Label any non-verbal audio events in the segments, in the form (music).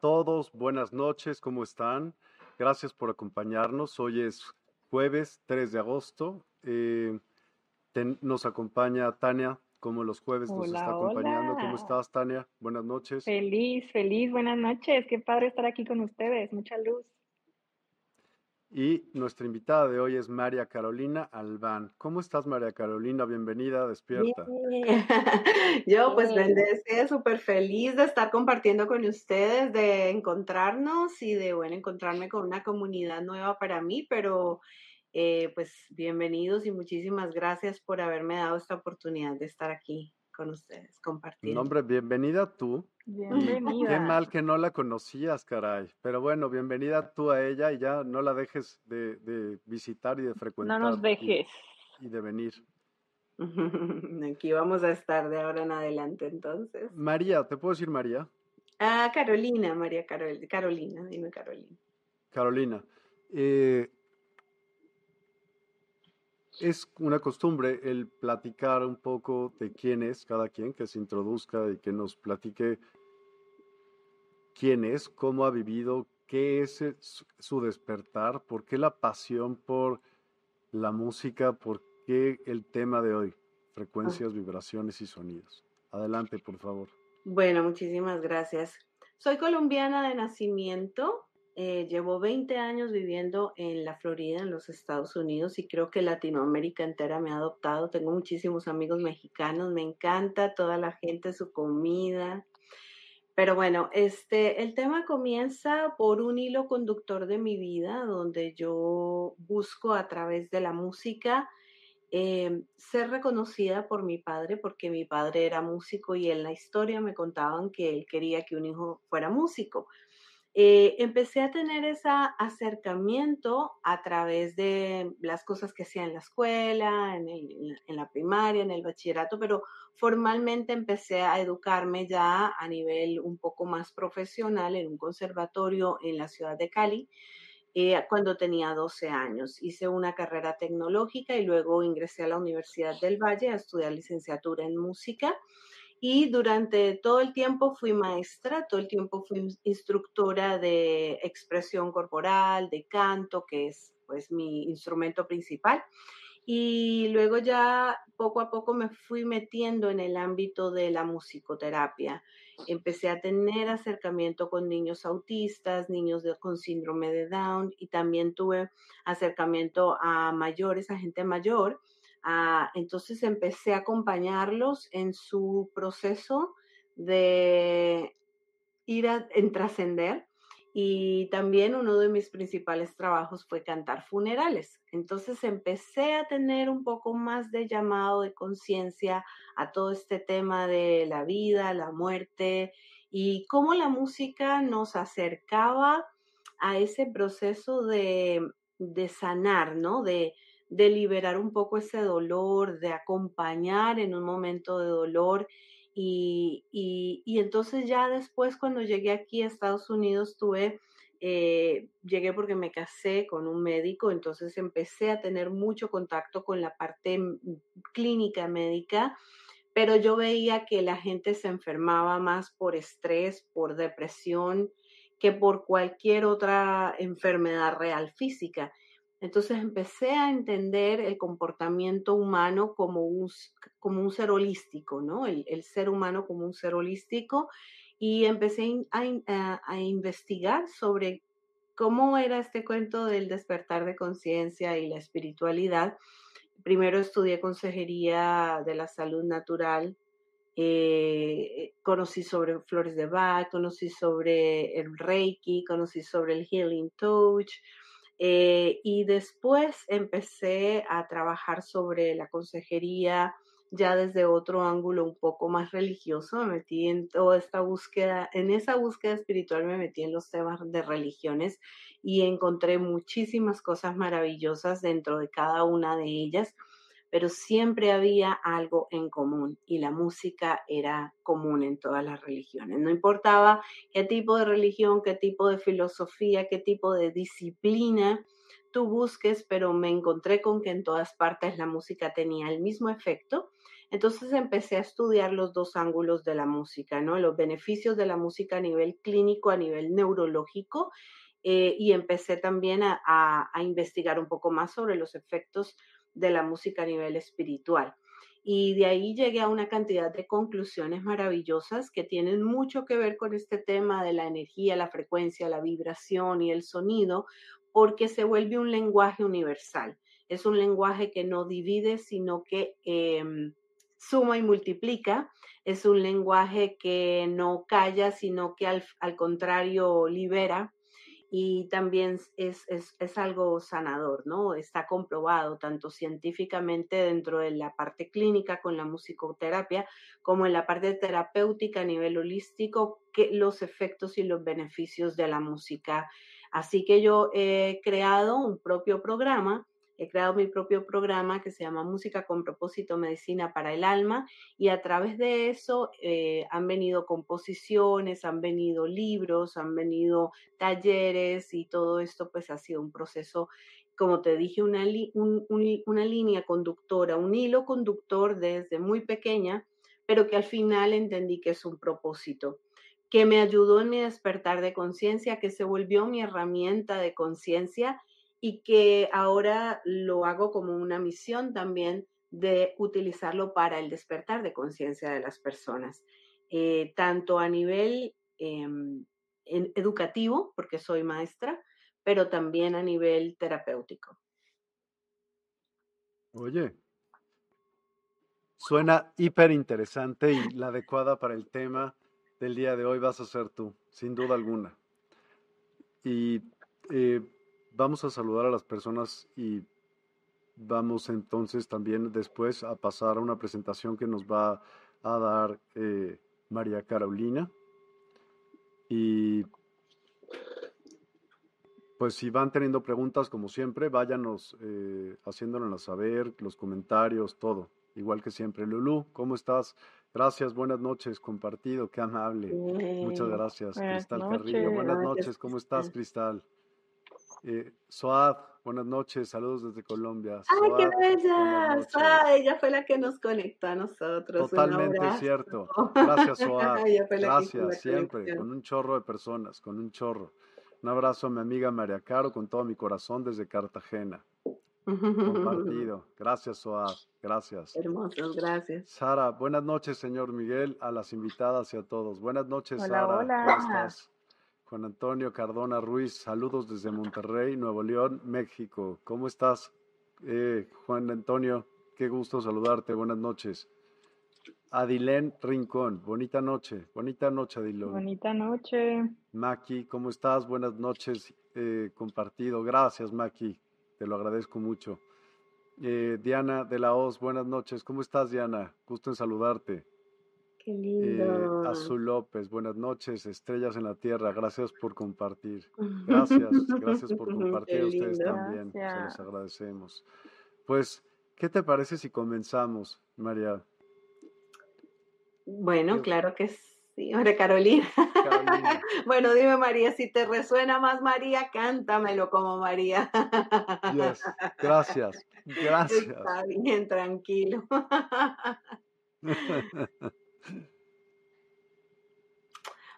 Todos, buenas noches, ¿cómo están? Gracias por acompañarnos. Hoy es jueves 3 de agosto. Eh, nos acompaña Tania, como los jueves nos está acompañando. ¿Cómo estás, Tania? Buenas noches. Feliz, feliz, buenas noches. Qué padre estar aquí con ustedes. Mucha luz. Y nuestra invitada de hoy es María Carolina Albán. ¿Cómo estás, María Carolina? Bienvenida, despierta. (laughs) Yo pues bendecida, súper feliz de estar compartiendo con ustedes, de encontrarnos y de, bueno, encontrarme con una comunidad nueva para mí, pero eh, pues bienvenidos y muchísimas gracias por haberme dado esta oportunidad de estar aquí con ustedes compartiendo. hombre, bienvenida tú. Bienvenida. Qué mal que no la conocías, caray. Pero bueno, bienvenida tú a ella y ya no la dejes de, visitar y de frecuentar. No nos dejes. Y, de venir. (laughs) Aquí vamos a estar de ahora en adelante entonces. María, ¿te puedo decir María? Ah, Carolina, María Carolina, dime Carolina. Carolina. Eh, es una costumbre el platicar un poco de quién es cada quien, que se introduzca y que nos platique quién es, cómo ha vivido, qué es su despertar, por qué la pasión por la música, por qué el tema de hoy, frecuencias, vibraciones y sonidos. Adelante, por favor. Bueno, muchísimas gracias. Soy colombiana de nacimiento, eh, llevo 20 años viviendo en la Florida, en los Estados Unidos, y creo que Latinoamérica entera me ha adoptado. Tengo muchísimos amigos mexicanos, me encanta toda la gente, su comida. Pero bueno, este, el tema comienza por un hilo conductor de mi vida, donde yo busco a través de la música eh, ser reconocida por mi padre, porque mi padre era músico y en la historia me contaban que él quería que un hijo fuera músico. Eh, empecé a tener ese acercamiento a través de las cosas que hacía en la escuela, en, la primaria, en el bachillerato, pero formalmente empecé a educarme ya a nivel un poco más profesional en un conservatorio en la ciudad de Cali. Eh, cuando tenía 12 años. Hice una carrera tecnológica y luego ingresé a la Universidad del Valle a estudiar licenciatura en música y durante todo el tiempo fui maestra, todo el tiempo fui instructora de expresión corporal, de canto, que es pues mi instrumento principal. Y luego ya poco a poco me fui metiendo en el ámbito de la musicoterapia. empecé a tener acercamiento con niños autistas, niños con síndrome de Down y también tuve acercamiento a mayores, a gente mayor. Ah, entonces empecé a acompañarlos en su proceso de ir a, en trascender y también uno de mis principales trabajos fue cantar funerales. Entonces empecé a tener un poco más de llamado de conciencia a todo este tema de la vida, la muerte y cómo la música nos acercaba a ese proceso de, de sanar, ¿no? De, de liberar un poco ese dolor, de acompañar en un momento de dolor y, y, entonces ya después cuando llegué aquí a Estados Unidos tuve, eh, llegué porque me casé con un médico, entonces empecé a tener mucho contacto con la parte clínica médica, pero yo veía que la gente se enfermaba más por estrés, por depresión, que por cualquier otra enfermedad real física. Entonces empecé a entender el comportamiento humano como un, como un ser holístico, ¿no? El, ser humano como un ser holístico y empecé a, investigar sobre cómo era este cuento del despertar de conciencia y la espiritualidad. Primero estudié consejería de la salud natural, eh, conocí sobre flores de Bach, conocí sobre el Reiki, conocí sobre el Healing Touch, eh, y después empecé a trabajar sobre la consejería ya desde otro ángulo un poco más religioso. Me metí en toda esta búsqueda, en esa búsqueda espiritual me metí en los temas de religiones y encontré muchísimas cosas maravillosas dentro de cada una de ellas pero siempre había algo en común y la música era común en todas las religiones. No importaba qué tipo de religión, qué tipo de filosofía, qué tipo de disciplina tú busques, pero me encontré con que en todas partes la música tenía el mismo efecto. Entonces empecé a estudiar los dos ángulos de la música, ¿no? Los beneficios de la música a nivel clínico, a nivel neurológico, eh, y empecé también a, a investigar un poco más sobre los efectos de la música a nivel espiritual. Y de ahí llegué a una cantidad de conclusiones maravillosas que tienen mucho que ver con este tema de la energía, la frecuencia, la vibración y el sonido, porque se vuelve un lenguaje universal. Es un lenguaje que no divide, sino que em, suma y multiplica. Es un lenguaje que no calla, sino que al, al contrario libera y también es, es, es, algo sanador, ¿no? Está comprobado tanto científicamente dentro de la parte clínica con la musicoterapia como en la parte terapéutica a nivel holístico, que los efectos y los beneficios de la música. Así que yo he creado un propio programa he creado mi propio programa que se llama Música con propósito, Medicina para el Alma, y a través de eso eh, han venido composiciones, han venido libros, han venido talleres y todo esto pues ha sido un proceso, como te dije, una, una línea conductora, un hilo conductor desde muy pequeña, pero que al final entendí que es un propósito que me ayudó en mi despertar de conciencia, que se volvió mi herramienta de conciencia y que ahora lo hago como una misión también de utilizarlo para el despertar de conciencia de las personas, eh, tanto a nivel em, educativo, porque soy maestra, pero también a nivel terapéutico. Oye, suena hiper interesante y la adecuada para el tema del día de hoy vas a ser tú, sin duda alguna. Y eh, vamos a saludar a las personas y vamos entonces también después a pasar a una presentación que nos va a dar eh, María Carolina. Y pues si van teniendo preguntas, como siempre, váyanos eh, haciéndonos saber, los comentarios, todo. Igual que siempre. Lulú, ¿cómo estás? Gracias, buenas noches, compartido, qué amable. Muchas gracias, Cristal Carrillo. Buenas noches, ¿cómo estás, Cristal? Eh, Soad, buenas noches, saludos desde Colombia. ¡Ay, qué bella! Soad, ella fue la que nos conectó a nosotros. Totalmente cierto. (laughs) Gracias, Soad. Gracias, siempre, con un chorro de personas, con un chorro. Un abrazo a mi amiga María Caro con todo mi corazón desde Cartagena. Compartido. (laughs) Gracias, Soad. Gracias. Hermosos, gracias. Sara, buenas noches, señor Miguel, a las invitadas y a todos. Buenas noches, Sara. Hola. ¿Cómo estás? Juan Antonio Cardona Ruiz, saludos desde Monterrey, Nuevo León, México. ¿Cómo estás, eh, Juan Antonio? Qué gusto saludarte. Buenas noches. Adilén Rincón, bonita noche, bonita noche, Adilén. Bonita noche. Maki, ¿cómo estás? Buenas noches, eh, compartido. Gracias, Maki, te lo agradezco mucho. Eh, Diana de la Hoz, buenas noches. ¿Cómo estás, Diana? Gusto en saludarte. Qué Eh. Azul López, buenas noches. Estrellas en la Tierra, gracias por compartir. (laughs) Gracias, gracias por compartir a ustedes también. Se los Gracias. agradecemos. Pues, ¿qué te parece si comenzamos, María? Bueno, claro que sí. María Carolina. Carolina. (laughs) Bueno, dime María, si te resuena más María, cántamelo como María. Yes, gracias, (laughs) gracias. Está bien, tranquilo.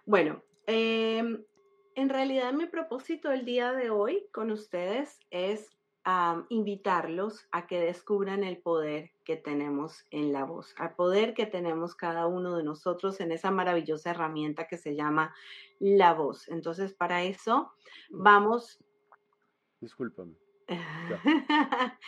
Bueno, em, en realidad mi propósito el día de hoy con ustedes es invitarlos a que descubran el poder que tenemos en la voz, al poder que tenemos cada uno de nosotros en esa maravillosa herramienta que se llama la voz. Entonces, para eso vamos Discúlpame. (laughs)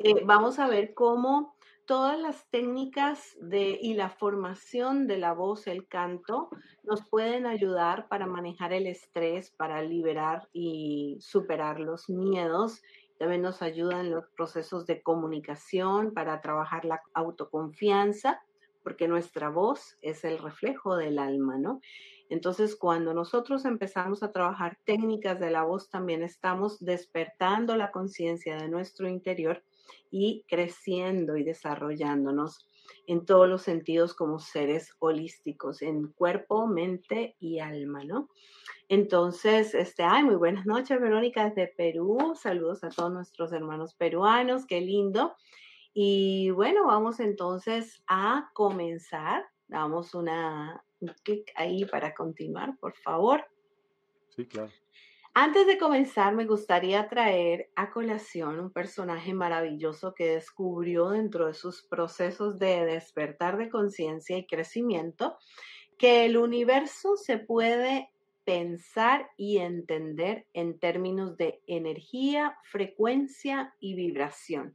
Eh, vamos a ver cómo todas las técnicas de, y la formación de la voz, el canto, nos pueden ayudar para manejar el estrés, para liberar y superar los miedos. También nos ayudan los procesos de comunicación para trabajar la autoconfianza, porque nuestra voz es el reflejo del alma, ¿no? Entonces, cuando nosotros empezamos a trabajar técnicas de la voz, también estamos despertando la conciencia de nuestro interior y creciendo y desarrollándonos en todos los sentidos como seres holísticos, en cuerpo, mente y alma, ¿no? Entonces, este, ay, muy buenas noches, Verónica, desde Perú. Saludos a todos nuestros hermanos peruanos, qué lindo. Y bueno, vamos entonces a comenzar. Damos una, un clic ahí para continuar, por favor. Sí, claro. Antes de comenzar, me gustaría traer a colación un personaje maravilloso que descubrió dentro de sus procesos de despertar de conciencia y crecimiento que el universo se puede pensar y entender en términos de energía, frecuencia y vibración.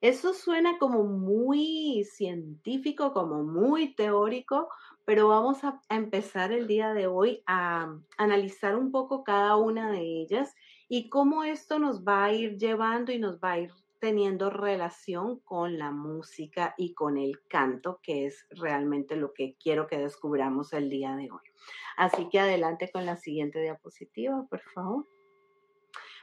Eso suena como muy científico, como muy teórico, pero vamos a, empezar el día de hoy a analizar un poco cada una de ellas y cómo esto nos va a ir llevando y nos va a ir teniendo relación con la música y con el canto, que es realmente lo que quiero que descubramos el día de hoy. Así que adelante con la siguiente diapositiva, por favor.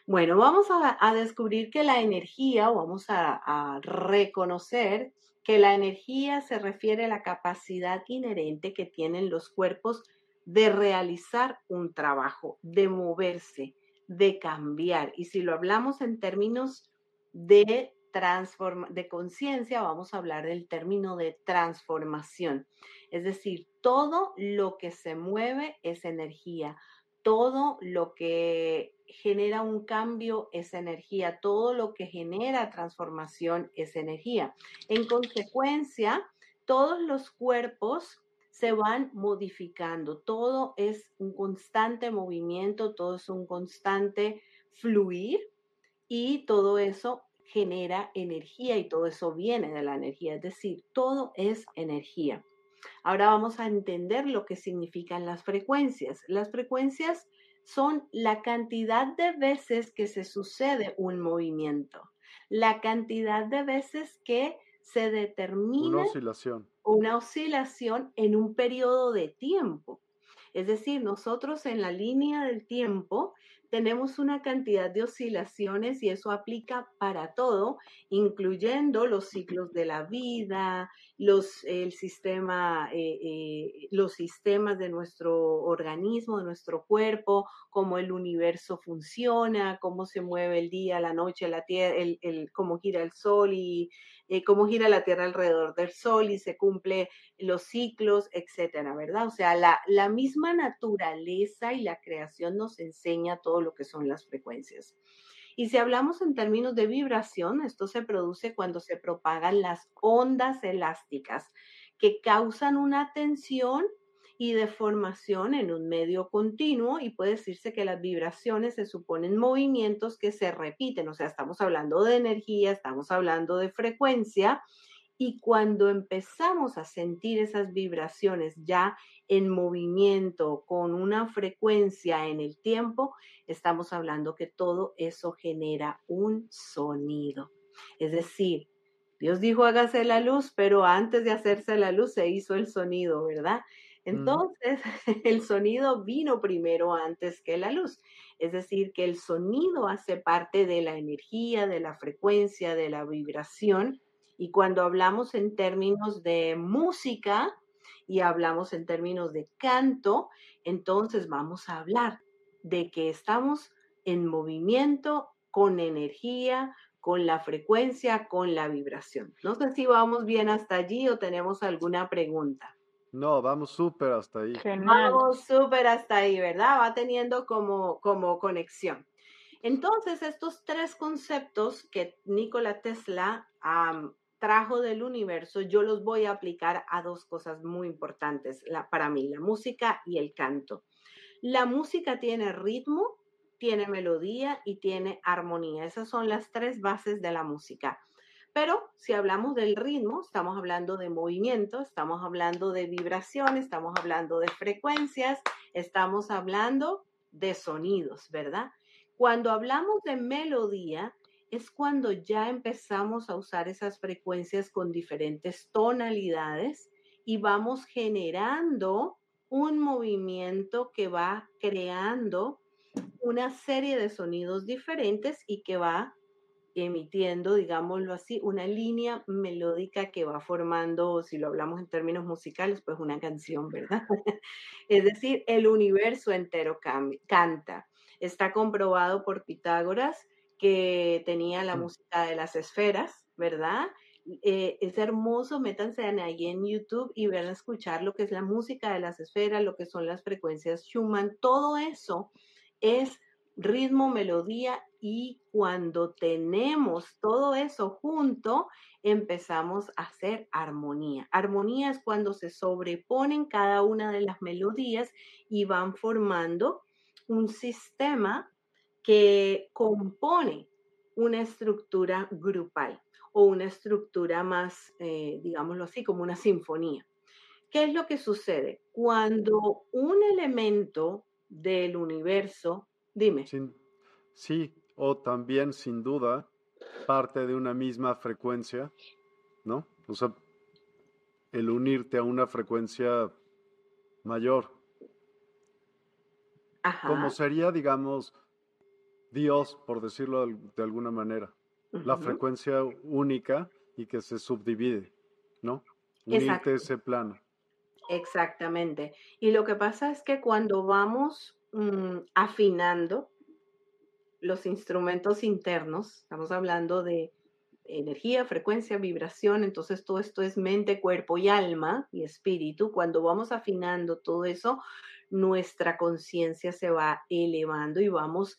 Bueno, vamos a, descubrir que la energía, vamos a reconocer que la energía se refiere a la capacidad inherente que tienen los cuerpos de realizar un trabajo, de moverse, de cambiar. Y si lo hablamos en términos de transforma de conciencia, vamos a hablar del término de transformación. Es decir, todo lo que se mueve es energía, todo lo que genera un cambio es energía, todo lo que genera transformación es energía. En consecuencia, todos los cuerpos se van modificando, todo es un constante movimiento, todo es un constante fluir y todo eso genera energía y todo eso viene de la energía, es decir, todo es energía. Ahora vamos a entender lo que significan las frecuencias. Las frecuencias son la cantidad de veces que se sucede un movimiento, la cantidad de veces que se determina una oscilación, una oscilación en un periodo de tiempo. Es decir, nosotros en la línea del tiempo tenemos una cantidad de oscilaciones y eso aplica para todo, incluyendo los ciclos de la vida, los, el sistema, eh, eh, los sistemas de nuestro organismo, de nuestro cuerpo, cómo el universo funciona, cómo se mueve el día, la noche, la tierra, el, el, cómo gira el sol y eh, cómo gira la tierra alrededor del sol y se cumple los ciclos, etcétera, ¿verdad? O sea, la, la misma naturaleza y la creación nos enseña todo lo que son las frecuencias. Y si hablamos en términos de vibración, esto se produce cuando se propagan las ondas elásticas que causan una tensión y deformación en un medio continuo y puede decirse que las vibraciones se suponen movimientos que se repiten, o sea, estamos hablando de energía, estamos hablando de frecuencia y cuando empezamos a sentir esas vibraciones ya en movimiento, con una frecuencia en el tiempo, estamos hablando que todo eso genera un sonido. Es decir, Dios dijo hágase la luz, pero antes de hacerse la luz se hizo el sonido, ¿verdad? Entonces, (laughs) el sonido vino primero antes que la luz. Es decir, que el sonido hace parte de la energía, de la frecuencia, de la vibración y cuando hablamos en términos de música y hablamos en términos de canto, entonces vamos a hablar de que estamos en movimiento, con energía, con la frecuencia, con la vibración. No sé si vamos bien hasta allí o tenemos alguna pregunta. No, vamos súper hasta ahí. Vamos súper hasta ahí, ¿verdad? Va teniendo como, como conexión. Entonces, estos tres conceptos que Nikola Tesla trajo del universo, yo los voy a aplicar a dos cosas muy importantes para mí, la música y el canto. La música tiene ritmo, tiene melodía y tiene armonía. Esas son las tres bases de la música. Pero si hablamos del ritmo, estamos hablando de movimiento, estamos hablando de vibración, estamos hablando de frecuencias, estamos hablando de sonidos, ¿verdad? Cuando hablamos de melodía, es cuando ya empezamos a usar esas frecuencias con diferentes tonalidades y vamos generando un movimiento que va creando una serie de sonidos diferentes y que va emitiendo, digámoslo así, una línea melódica que va formando, si lo hablamos en términos musicales, pues una canción, ¿verdad? (laughs) es decir, el universo entero canta. Está comprobado por Pitágoras que tenía la mm. música de las esferas, ¿verdad? Eh, es hermoso, métanse ahí en YouTube y vean a escuchar lo que es la música de las esferas, lo que son las frecuencias Schumann, todo eso es ritmo, melodía y cuando tenemos todo eso junto, empezamos a hacer armonía. Armonía es cuando se sobreponen cada una de las melodías y van formando un sistema que compone una estructura grupal o una estructura más, eh, digámoslo así, como una sinfonía. ¿Qué es lo que sucede? Cuando un elemento del universo, dime. sí, o también sin duda parte de una misma frecuencia, ¿no? O sea, el unirte a una frecuencia mayor. Ajá. Como sería, digamos, Dios, por decirlo de alguna manera. La frecuencia única y que se subdivide, ¿no? Unirte ese plano. Exactamente. Y lo que pasa es que cuando vamos mm, afinando los instrumentos internos, estamos hablando de energía, frecuencia, vibración, entonces todo esto es mente, cuerpo y alma y espíritu. Cuando vamos afinando todo eso, nuestra conciencia se va elevando y vamos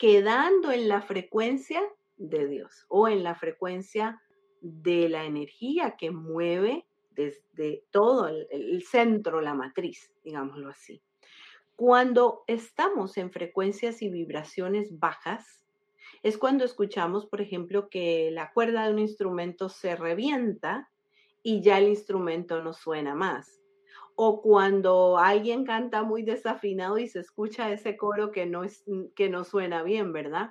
quedando en la frecuencia de Dios o en la frecuencia de la energía que mueve desde todo el, centro, la matriz, digámoslo así. Cuando estamos en frecuencias y vibraciones bajas, es cuando escuchamos, por ejemplo, que la cuerda de un instrumento se revienta y ya el instrumento no suena más o cuando alguien canta muy desafinado y se escucha ese coro que no, es, mm, que no suena bien, ¿verdad?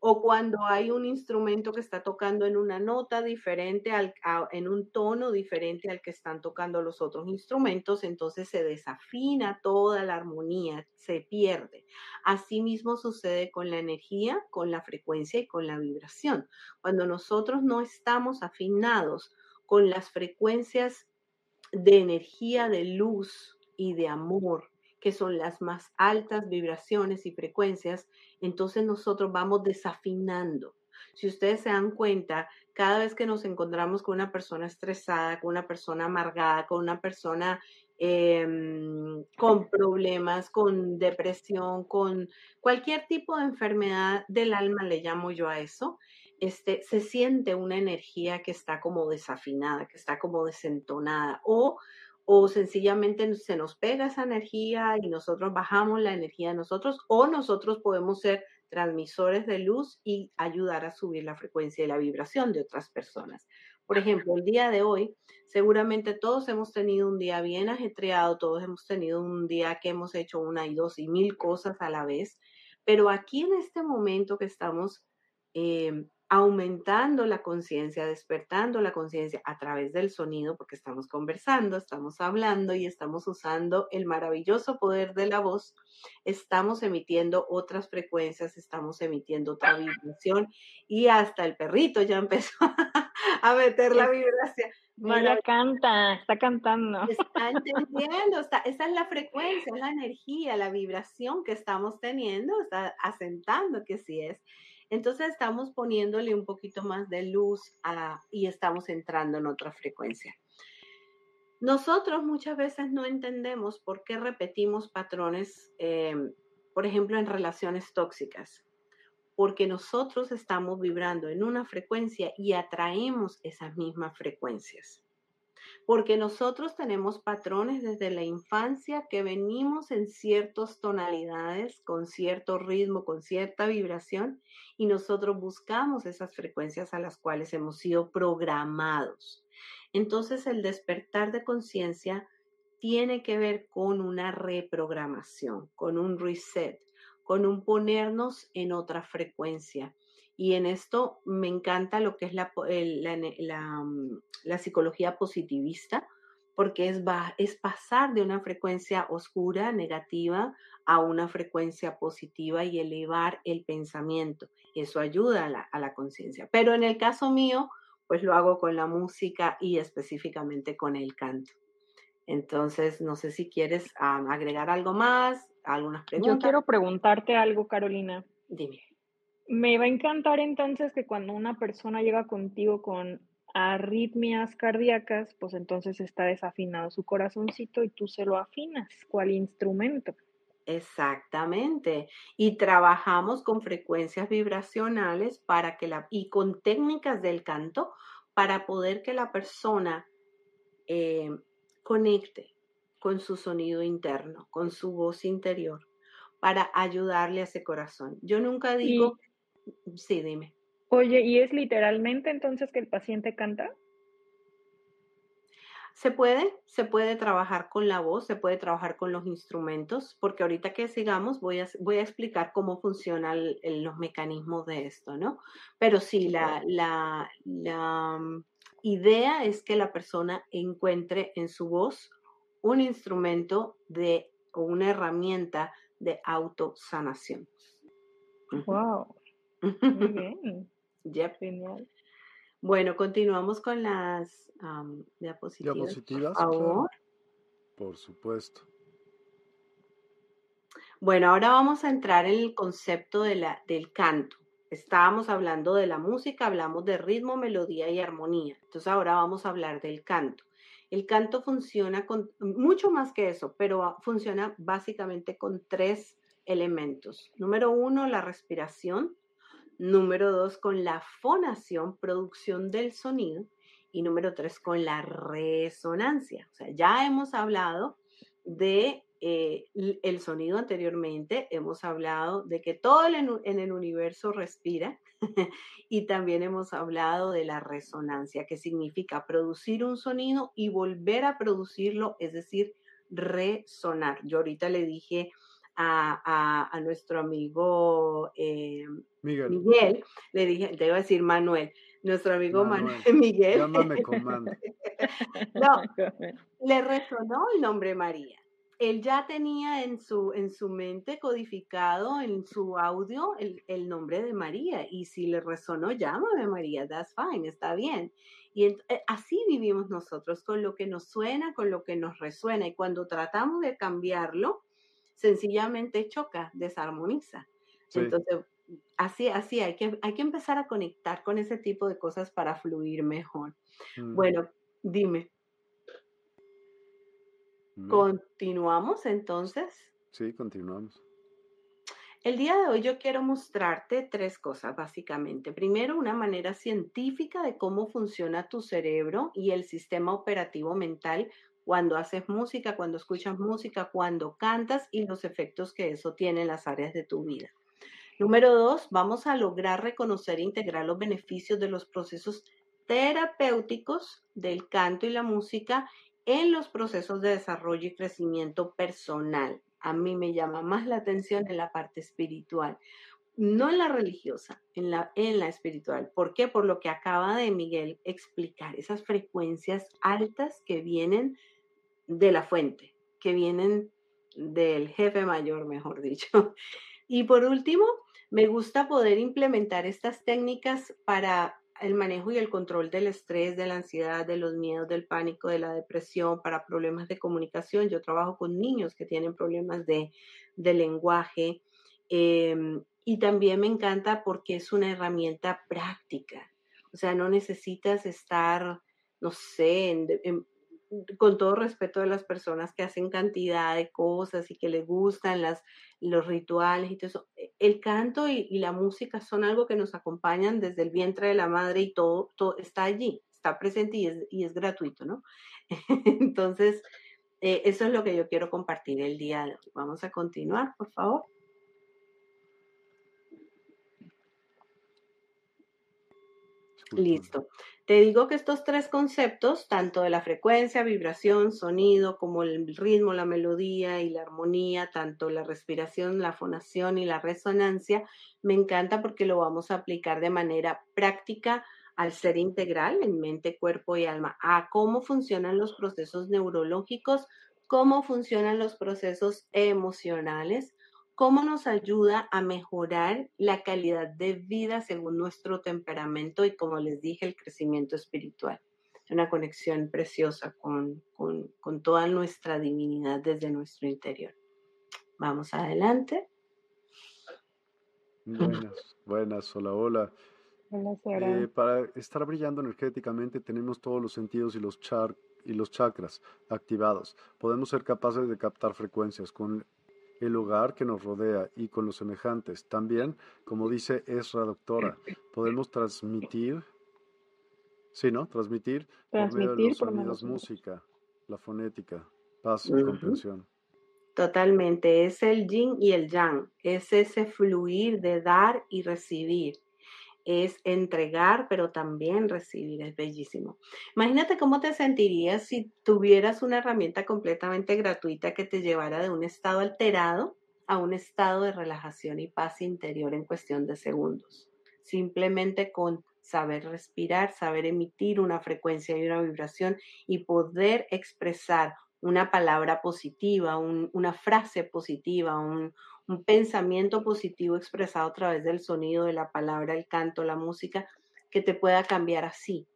O cuando hay un instrumento que está tocando en una nota diferente, al, en un tono diferente al que están tocando los otros instrumentos, entonces se desafina toda la armonía, se pierde. Asimismo sucede con la energía, con la frecuencia y con la vibración. Cuando nosotros no estamos afinados con las frecuencias de energía de luz y de amor, que son las más altas vibraciones y frecuencias, entonces nosotros vamos desafinando. Si ustedes se dan cuenta, cada vez que nos encontramos con una persona estresada, con una persona amargada, con una persona em, con problemas, con depresión, con cualquier tipo de enfermedad del alma, le llamo yo a eso, este, se siente una energía que está como desafinada, que está como desentonada, o, o sencillamente se nos pega esa energía y nosotros bajamos la energía de nosotros, o nosotros podemos ser transmisores de luz y ayudar a subir la frecuencia y la vibración de otras personas. Por ejemplo, el día de hoy, seguramente todos hemos tenido un día bien ajetreado, todos hemos tenido un día que hemos hecho una y dos y mil cosas a la vez, pero aquí en este momento que estamos eh, aumentando la conciencia, despertando la conciencia a través del sonido, porque estamos conversando, estamos hablando y estamos usando el maravilloso poder de la voz, estamos emitiendo otras frecuencias, estamos emitiendo otra vibración y hasta el perrito ya (laughs) empezó a meter la vibración. Ella canta, está cantando. Está (laughs) entendiendo, está, esa es la frecuencia, es la energía, la vibración que estamos teniendo, está asentando que sí es. Entonces estamos poniéndole un poquito más de luz y estamos entrando en otra frecuencia. Nosotros muchas veces no entendemos por qué repetimos patrones, em, por ejemplo, en relaciones tóxicas, porque nosotros estamos vibrando en una frecuencia y atraemos esas mismas frecuencias porque nosotros tenemos patrones desde la infancia que venimos en ciertas tonalidades, con cierto ritmo, con cierta vibración, y nosotros buscamos esas frecuencias a las cuales hemos sido programados. Entonces el despertar de conciencia tiene que ver con una reprogramación, con un reset, con un ponernos en otra frecuencia y en esto me encanta lo que es la, mm, la, psicología positivista, porque es, es pasar de una frecuencia oscura, negativa, a una frecuencia positiva y elevar el pensamiento. Eso ayuda a la, a la conciencia. Pero en el caso mío, pues lo hago con la música y específicamente con el canto. Entonces, no sé si quieres agregar algo más, algunas preguntas. Yo quiero preguntarte algo, Carolina. Dime. Me va a encantar entonces que cuando una persona llega contigo con arritmias cardíacas, pues entonces está desafinado su corazoncito y tú se lo afinas. ¿Cuál instrumento? Exactamente. Y trabajamos con frecuencias vibracionales para que la, y con técnicas del canto para poder que la persona eh, conecte con su sonido interno, con su voz interior, para ayudarle a ese corazón. Yo nunca digo Sí, dime. Oye, ¿y es literalmente entonces que el paciente canta? Se puede, se puede trabajar con la voz, se puede trabajar con los instrumentos, porque ahorita que sigamos voy a, voy a explicar cómo funcionan los mecanismos de esto, ¿no? Pero sí, la, la, la mm, idea es que la persona encuentre en su voz un instrumento de o una herramienta de autosanación. Wow. Muy (laughs) bien. Yep. Bueno, continuamos con las diapositivas. Diapositivas, por favor. Por supuesto. Bueno, ahora vamos a entrar en el concepto de la, del canto. Estábamos hablando de la música, hablamos de ritmo, melodía y armonía. Entonces ahora vamos a hablar del canto. El canto funciona con mucho más que eso, pero funciona básicamente con tres elementos. Número uno, la respiración. Número dos, con la fonación, producción del sonido. Y número tres, con la resonancia. O sea, ya hemos hablado de eh, el sonido anteriormente, hemos hablado de que todo en el universo respira (laughs) y también hemos hablado de la resonancia, que significa producir un sonido y volver a producirlo, es decir, resonar. Yo ahorita le dije a, nuestro amigo eh, Miguel. le dije, te iba a decir Manuel, nuestro amigo Manuel, (laughs) Miguel. Llámame comando. (laughs) no, le resonó el nombre María. Él ya tenía en su, en su mente codificado en su audio el, el nombre de María. Y si le resonó, llámame María, that's fine, está bien. Y eh, así vivimos nosotros, con lo que nos suena, con lo que nos resuena. Y cuando tratamos de cambiarlo, sencillamente choca, desarmoniza. Entonces, así, así, hay que, hay que empezar a conectar con ese tipo de cosas para fluir mejor. Mm. Bueno, dime. Continuamos entonces. Sí, continuamos. El día de hoy yo quiero mostrarte tres cosas básicamente. Primero, una manera científica de cómo funciona tu cerebro y el sistema operativo mental cuando haces música, cuando escuchas música, cuando cantas y los efectos que eso tiene en las áreas de tu vida. Número dos, vamos a lograr reconocer e integrar los beneficios de los procesos terapéuticos del canto y la música en los procesos de desarrollo y crecimiento personal a mí me llama más la atención en la parte espiritual, no en la religiosa, en la, en la espiritual. ¿Por qué? Por lo que acaba de Miguel explicar, esas frecuencias altas que vienen de la fuente, que vienen del jefe mayor, mejor dicho. (laughs) Y por último, me gusta poder implementar estas técnicas para el manejo y el control del estrés, de la ansiedad, de los miedos, del pánico, de la depresión, para problemas de comunicación. Yo trabajo con niños que tienen problemas de, lenguaje em, y también me encanta porque es una herramienta práctica. O sea, no necesitas estar, no sé, en, con todo respeto de las personas que hacen cantidad de cosas y que les gustan las, los rituales y todo eso, e, el canto y, la música son algo que nos acompañan desde el vientre de la madre y todo, todo está allí, está presente y es, y es gratuito, ¿no? (laughs) Entonces, eh, eso es lo que yo quiero compartir el día de hoy. Vamos a continuar, por favor. Listo. Te digo que estos tres conceptos, tanto de la frecuencia, vibración, sonido, como el ritmo, la melodía y la armonía, tanto la respiración, la fonación y la resonancia, me encanta porque lo vamos a aplicar de manera práctica al ser integral en mente, cuerpo y alma, a cómo funcionan los procesos neurológicos, cómo funcionan los procesos emocionales, cómo nos ayuda a mejorar la calidad de vida según nuestro temperamento y, como les dije, el crecimiento espiritual. Una conexión preciosa con, toda nuestra divinidad desde nuestro interior. Vamos adelante. Buenas, buenas, hola, hola. Eh, para estar brillando energéticamente tenemos todos los sentidos y los, char y los chakras activados. Podemos ser capaces de captar frecuencias con el lugar que nos rodea y con los semejantes. También, como dice Esra Doctora, podemos transmitir, sí, ¿no? Transmitir, por medio de los sonidos, música, la fonética, paz y comprensión. Totalmente, es el yin y el yang, es ese fluir de dar y recibir es entregar, pero también recibir, es bellísimo. Imagínate cómo te sentirías si tuvieras una herramienta completamente gratuita que te llevara de un estado alterado a un estado de relajación y paz interior en cuestión de segundos. Simplemente con saber respirar, saber emitir una frecuencia y una vibración y poder expresar una palabra positiva, una frase positiva, un, un pensamiento positivo expresado a través del sonido, de la palabra, el canto, la música, que te pueda cambiar así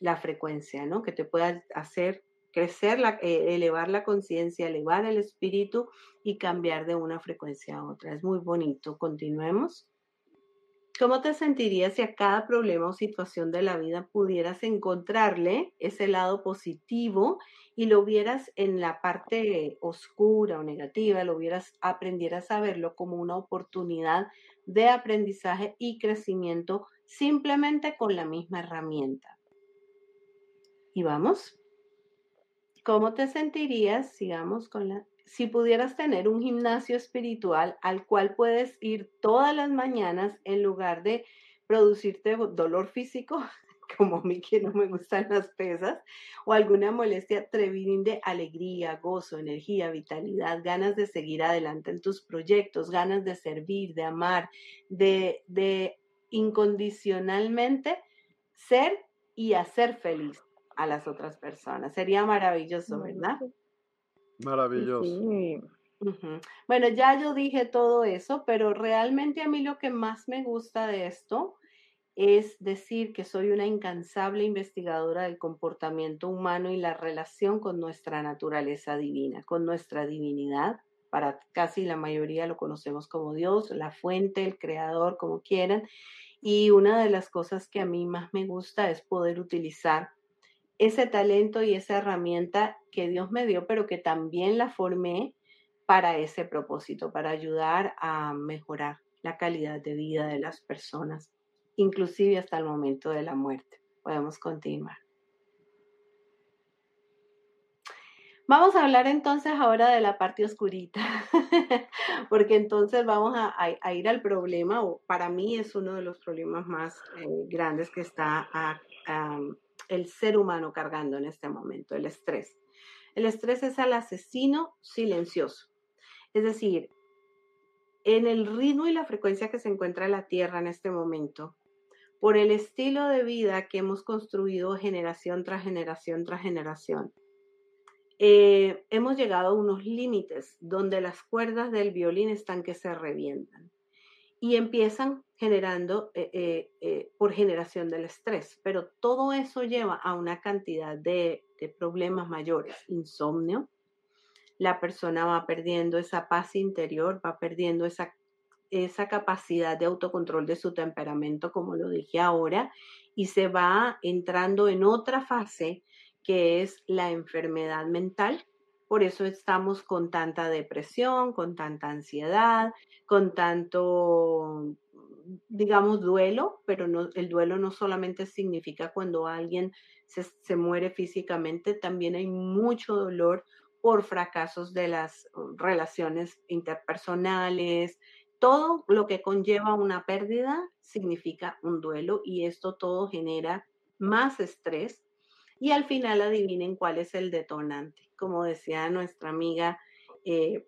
la frecuencia, ¿no? Que te pueda hacer crecer, la, eh, elevar la conciencia, elevar el espíritu y cambiar de una frecuencia a otra. Es muy bonito. Continuemos. ¿Cómo te sentirías si a cada problema o situación de la vida pudieras encontrarle ese lado positivo y lo vieras en la parte oscura o negativa, lo vieras, aprendieras a verlo como una oportunidad de aprendizaje y crecimiento simplemente con la misma herramienta? Y vamos. ¿Cómo te sentirías, sigamos con la si pudieras tener un gimnasio espiritual al cual puedes ir todas las mañanas en lugar de producirte dolor físico, (laughs) como a mí que no me gustan las pesas, o alguna molestia, te de alegría, gozo, energía, vitalidad, ganas de seguir adelante en tus proyectos, ganas de servir, de amar, de, de incondicionalmente ser y hacer feliz a las otras personas. Sería maravilloso, ¿verdad? Maravilloso. Bueno, ya yo dije todo eso, pero realmente a mí lo que más me gusta de esto es decir que soy una incansable investigadora del comportamiento humano y la relación con nuestra naturaleza divina, con nuestra divinidad. Para casi la mayoría lo conocemos como Dios, la fuente, el creador, como quieran. Y una de las cosas que a mí más me gusta es poder utilizar ese talento y esa herramienta que Dios me dio, pero que también la formé para ese propósito, para ayudar a mejorar la calidad de vida de las personas, inclusive hasta el momento de la muerte. Podemos continuar. Vamos a hablar entonces ahora de la parte oscurita, (laughs) porque entonces vamos a, ir al problema, o para mí es uno de los problemas más eh, grandes que está el ser humano cargando en este momento, el estrés. El estrés es el asesino silencioso. Es decir, en el ritmo y la frecuencia que se encuentra la Tierra en este momento, por el estilo de vida que hemos construido generación tras generación tras generación, eh, hemos llegado a unos límites donde las cuerdas del violín están que se revientan y empiezan generando eh, eh, por generación del estrés, pero todo eso lleva a una cantidad de, de problemas mayores, insomnio, la persona va perdiendo esa paz interior, va perdiendo esa, esa capacidad de autocontrol de su temperamento, como lo dije ahora, y se va entrando en otra fase que es la enfermedad mental. Por eso estamos con tanta depresión, con tanta ansiedad, con tanto, digamos, duelo, pero no, el duelo no solamente significa cuando alguien se, se muere físicamente, también hay mucho dolor por fracasos de las uh, relaciones interpersonales, todo lo que conlleva una pérdida significa un duelo y esto todo genera más estrés y al final adivinen cuál es el detonante. Como decía nuestra amiga eh,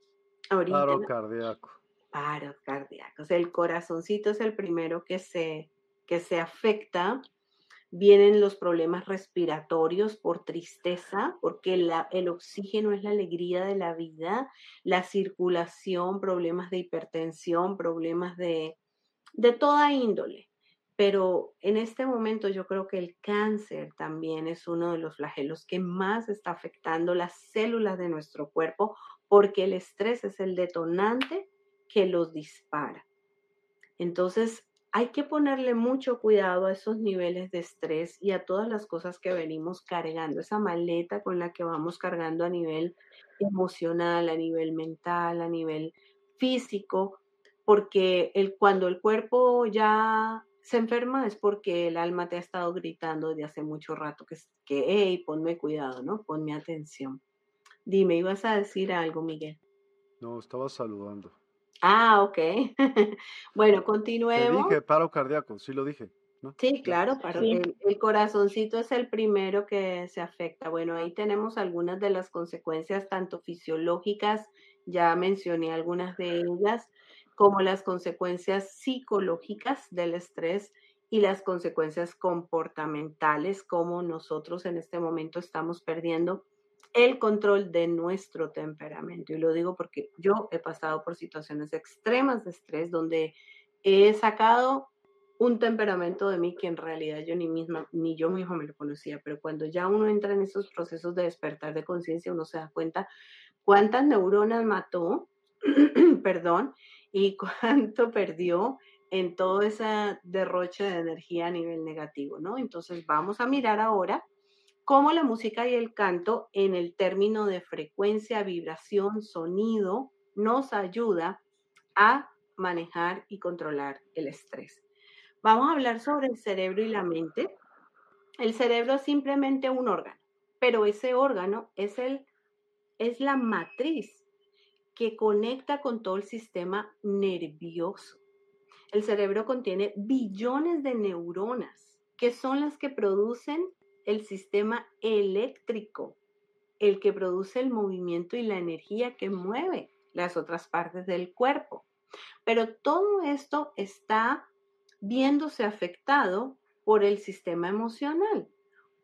ahorita. Paro cardíaco. Paro cardíaco. O sea, el corazoncito es el primero que se, que se afecta. Vienen los problemas respiratorios por tristeza, porque el oxígeno es la alegría de la vida, la circulación, problemas de hipertensión, problemas de, de toda índole. Pero en este momento yo creo que el cáncer también es uno de los flagelos que más está afectando las células de nuestro cuerpo porque el estrés es el detonante que los dispara. Entonces, hay que ponerle mucho cuidado a esos niveles de estrés y a todas las cosas que venimos cargando, esa maleta con la que vamos cargando a nivel emocional, a nivel mental, a nivel físico, porque el, cuando el cuerpo ya se enferma es porque el alma te ha estado gritando desde hace mucho rato que, que hey, ponme cuidado, ¿no? Ponme atención. Dime, ¿ibas a decir algo, Miguel? No, estaba saludando. Ah, ok. (laughs) bueno, continuemos. Te dije paro cardíaco, sí lo dije. ¿no? Sí, claro, paro. El, el, corazoncito es el primero que se afecta. Bueno, ahí tenemos algunas de las consecuencias, tanto fisiológicas, ya mencioné algunas de ellas, como las consecuencias psicológicas del estrés y las consecuencias comportamentales, como nosotros en este momento estamos perdiendo el control de nuestro temperamento. Y lo digo porque yo he pasado por situaciones extremas de estrés donde he sacado un temperamento de mí que en realidad yo ni misma, ni yo misma me lo conocía, pero cuando ya uno entra en esos procesos de despertar de conciencia, uno se da cuenta cuántas neuronas mató, (clears throat) perdón, y cuánto perdió en todo ese derroche de energía a nivel negativo, ¿no? Entonces vamos a mirar ahora cómo la música y el canto en el término de frecuencia, vibración, sonido, nos ayuda a manejar y controlar el estrés. Vamos a hablar sobre el cerebro y la mente. El cerebro es simplemente un órgano, pero ese órgano es, el, es la matriz que conecta con todo el sistema nervioso. El cerebro contiene billones de neuronas, que son las que producen el sistema eléctrico, el que produce el movimiento y la energía que mueve las otras partes del cuerpo. Pero todo esto está viéndose afectado por el sistema emocional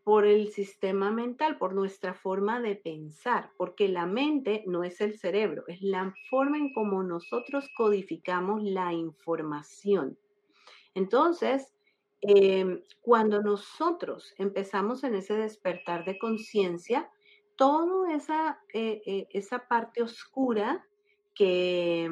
por el sistema mental, por nuestra forma de pensar, porque la mente no es el cerebro, es la forma en cómo nosotros codificamos la información. Entonces, em, cuando nosotros empezamos en ese despertar de conciencia, toda esa, eh, eh, esa parte oscura que,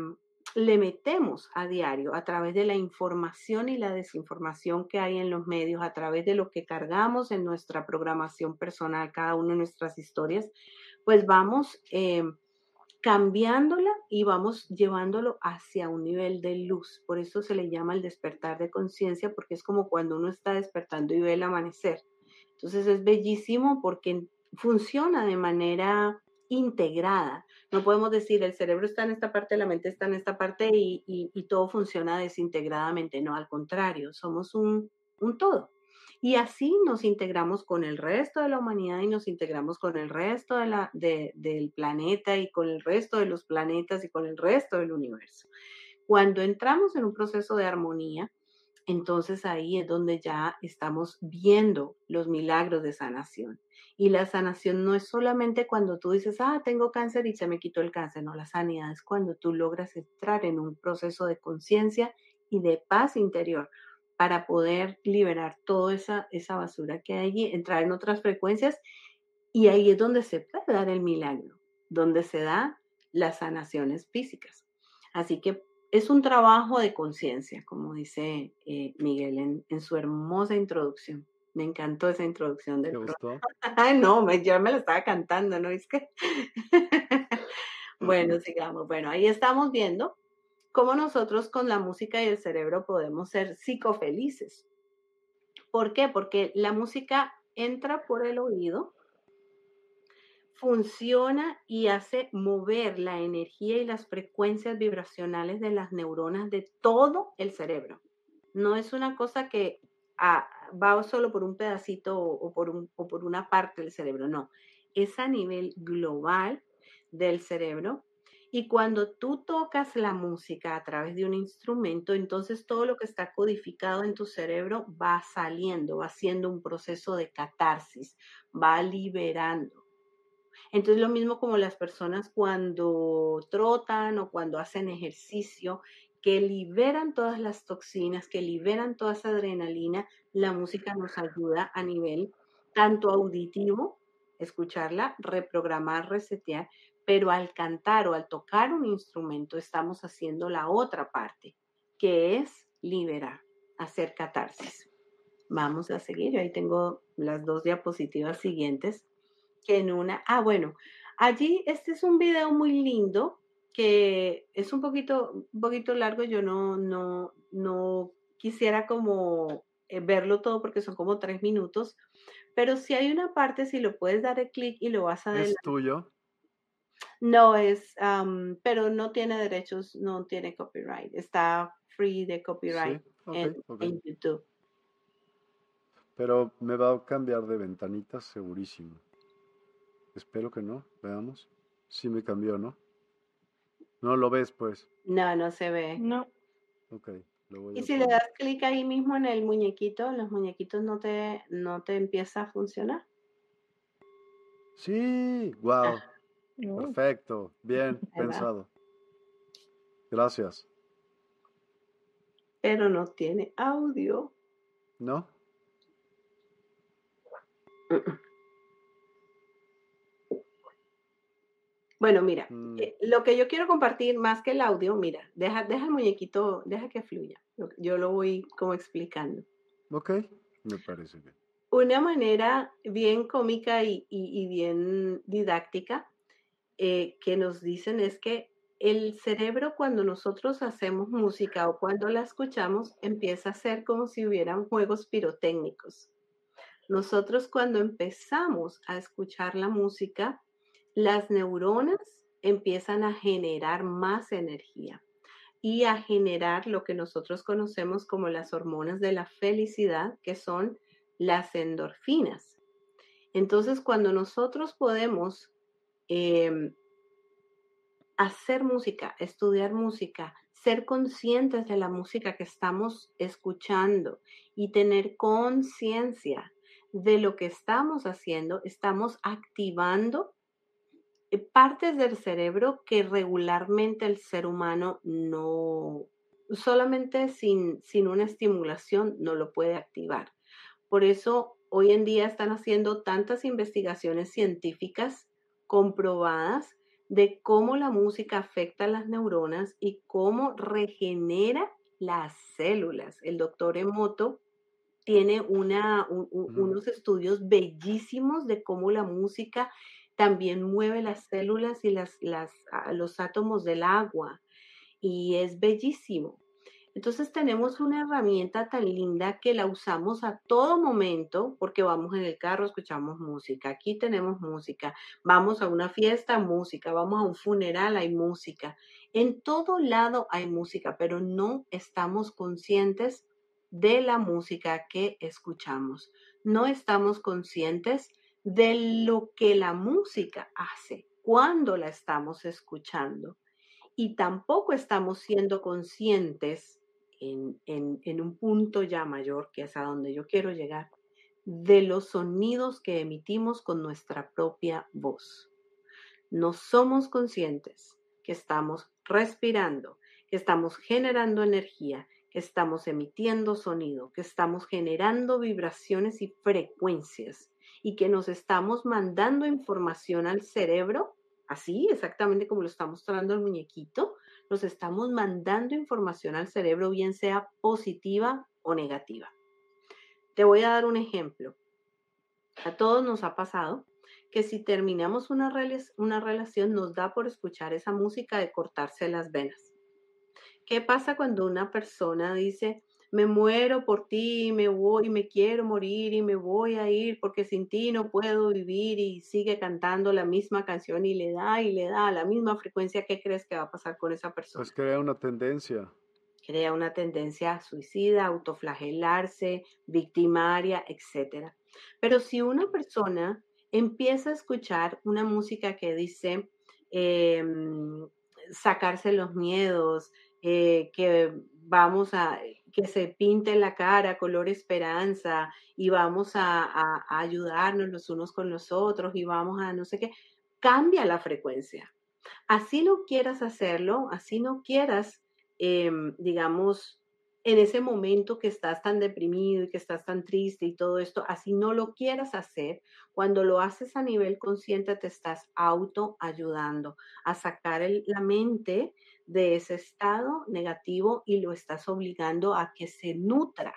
le metemos a diario a través de la información y la desinformación que hay en los medios, a través de lo que cargamos en nuestra programación personal, cada una de nuestras historias, pues vamos eh, cambiándola y vamos llevándolo hacia un nivel de luz. Por eso se le llama el despertar de conciencia, porque es como cuando uno está despertando y ve el amanecer. Entonces es bellísimo porque funciona de manera integrada. No podemos decir el cerebro está en esta parte, la mente está en esta parte y, todo funciona desintegradamente. No, al contrario, somos un, un todo. Y así nos integramos con el resto de la humanidad y nos integramos con el resto de la, del planeta y con el resto de los planetas y con el resto del universo. Cuando entramos en un proceso de armonía, entonces ahí es donde ya estamos viendo los milagros de sanación. Y la sanación no es solamente cuando tú dices, ah, tengo cáncer y se me quitó el cáncer. No, la sanidad es cuando tú logras entrar en un proceso de conciencia y de paz interior para poder liberar toda esa, esa basura que hay allí, entrar en otras frecuencias. Y ahí es donde se puede dar el milagro, donde se da las sanaciones físicas. Así que es un trabajo de conciencia, como dice eh, Miguel en, su hermosa introducción. Me encantó esa introducción del ¿Te gustó? (laughs) Ay, no, me, yo me la estaba cantando, ¿no? Es que... (laughs) bueno, sigamos. Bueno, ahí estamos viendo cómo nosotros con la música y el cerebro podemos ser psicofelices. ¿Por qué? Porque la música entra por el oído funciona y hace mover la energía y las frecuencias vibracionales de las neuronas de todo el cerebro. No es una cosa que ah, va solo por un pedacito o, por o por una parte del cerebro, no. Es a nivel global del cerebro y cuando tú tocas la música a través de un instrumento, entonces todo lo que está codificado en tu cerebro va saliendo, va haciendo un proceso de catarsis, va liberando. Entonces lo mismo como las personas cuando trotan o cuando hacen ejercicio, que liberan todas las toxinas, que liberan toda esa adrenalina, la música nos ayuda a nivel tanto auditivo, escucharla, reprogramar, resetear, pero al cantar o al tocar un instrumento estamos haciendo la otra parte, que es liberar, hacer catarsis. Vamos a seguir, ahí tengo las dos diapositivas siguientes que en una, ah, bueno, allí este es un video muy lindo que es un poquito, un poquito largo, yo no, no, no quisiera como eh, verlo todo porque son como tres minutos, pero si hay una parte, si lo puedes dar el clic y lo vas a... ¿Es tuyo? No es, pero no tiene derechos, no tiene copyright, está free de copyright en, en YouTube. Pero me va a cambiar de ventanita segurísimo. Espero que no, veamos. Sí me cambió, ¿no? No lo ves, pues. No, no se ve. No. Ok, lo voy Y si le das clic ahí mismo en el muñequito, los muñequitos no te, no te empieza a funcionar. Sí, wow. Perfecto, bien pensado. Gracias. Pero no tiene audio. ¿No? Bueno, mira, mm. eh, lo que yo quiero compartir más que el audio, mira, deja, deja el muñequito, deja que fluya. Yo lo voy como explicando. Ok, me parece bien. Una manera bien cómica y, bien didáctica eh, que nos dicen es que el cerebro cuando nosotros hacemos música o cuando la escuchamos empieza a ser como si hubieran juegos pirotécnicos. Nosotros cuando empezamos a escuchar la música, las neuronas empiezan a generar más energía y a generar lo que nosotros conocemos como las hormonas de la felicidad, que son las endorfinas. Entonces, cuando nosotros podemos em, hacer música, estudiar música, ser conscientes de la música que estamos escuchando y tener conciencia de lo que estamos haciendo, estamos activando partes del cerebro que regularmente el ser humano no, solamente sin, sin una estimulación no lo puede activar. Por eso hoy en día están haciendo tantas investigaciones científicas comprobadas de cómo la música afecta a las neuronas y cómo regenera las células. El doctor Emoto tiene una, unos estudios bellísimos de cómo la música también mueve las células y las, ah, los átomos del agua. Y es bellísimo. Entonces tenemos una herramienta tan linda que la usamos a todo momento porque vamos en el carro, escuchamos música, aquí tenemos música, vamos a una fiesta, música, vamos a un funeral, hay música. En todo lado hay música, pero no estamos conscientes de la música que escuchamos. No estamos conscientes de lo que la música hace cuando la estamos escuchando. Y tampoco estamos siendo conscientes en, un punto ya mayor, que es a donde yo quiero llegar, de los sonidos que emitimos con nuestra propia voz. No somos conscientes que estamos respirando, que estamos generando energía, que estamos emitiendo sonido, que estamos generando vibraciones y frecuencias y que nos estamos mandando información al cerebro, así exactamente como lo está mostrando el muñequito, nos estamos mandando información al cerebro, bien sea positiva o negativa. Te voy a dar un ejemplo. A todos nos ha pasado que si terminamos una, una relación nos da por escuchar esa música de cortarse las venas. ¿Qué pasa cuando una persona dice, me muero por ti, me voy, me quiero morir y me voy a ir porque sin ti no puedo vivir y sigue cantando la misma canción y le da y le da la misma frecuencia, ¿qué crees que va a pasar con esa persona? Pues crea una tendencia. Crea una tendencia suicida, autoflagelarse, victimaria, etc. Pero si una persona empieza a escuchar una música que dice em, sacarse los miedos, eh, que vamos a, que se pinte la cara color esperanza y vamos a, ayudarnos los unos con los otros y vamos a no sé qué, cambia la frecuencia. Así no quieras hacerlo, así no quieras, em, digamos, en ese momento que estás tan deprimido y que estás tan triste y todo esto, así no lo quieras hacer, cuando lo haces a nivel consciente te estás auto ayudando a sacar la mente de ese estado negativo y lo estás obligando a que se nutra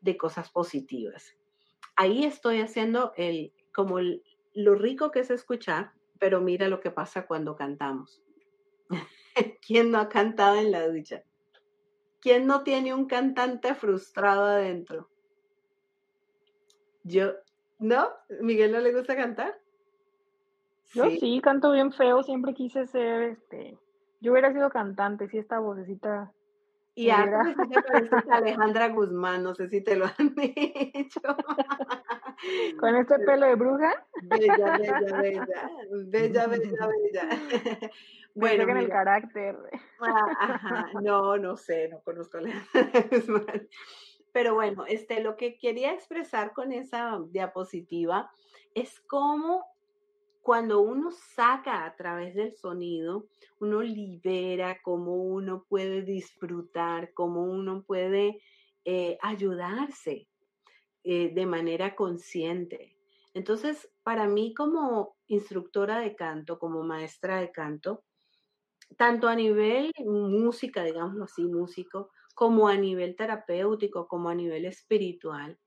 de cosas positivas. Ahí estoy haciendo el como lo rico que es escuchar, pero mira lo que pasa cuando cantamos. (laughs) ¿Quién no ha cantado en la ducha? ¿Quién no tiene un cantante frustrado adentro? Yo, ¿no? ¿Miguel no le gusta cantar? Yo sí, canto bien feo, siempre quise ser, este, yo hubiera sido cantante, si esta vocecita y ahora te pareces (laughs) Alejandra Guzmán, no sé si te lo han (laughs) dicho. (laughs) ¿Con este pelo de bruja? Bella, bella, bella. Bella, bella, bella. Bueno, en el carácter. Ah, no, no sé, no conozco a (laughs) Guzmán. Pero bueno, este, lo que quería expresar con esa diapositiva es cómo cuando uno saca a través del sonido, uno libera cómo uno puede disfrutar, cómo uno puede eh, ayudarse eh, de manera consciente. Entonces, para mí como instructora de canto, como maestra de canto, tanto a nivel música, digámoslo así, músico, como a nivel terapéutico, como a nivel espiritual,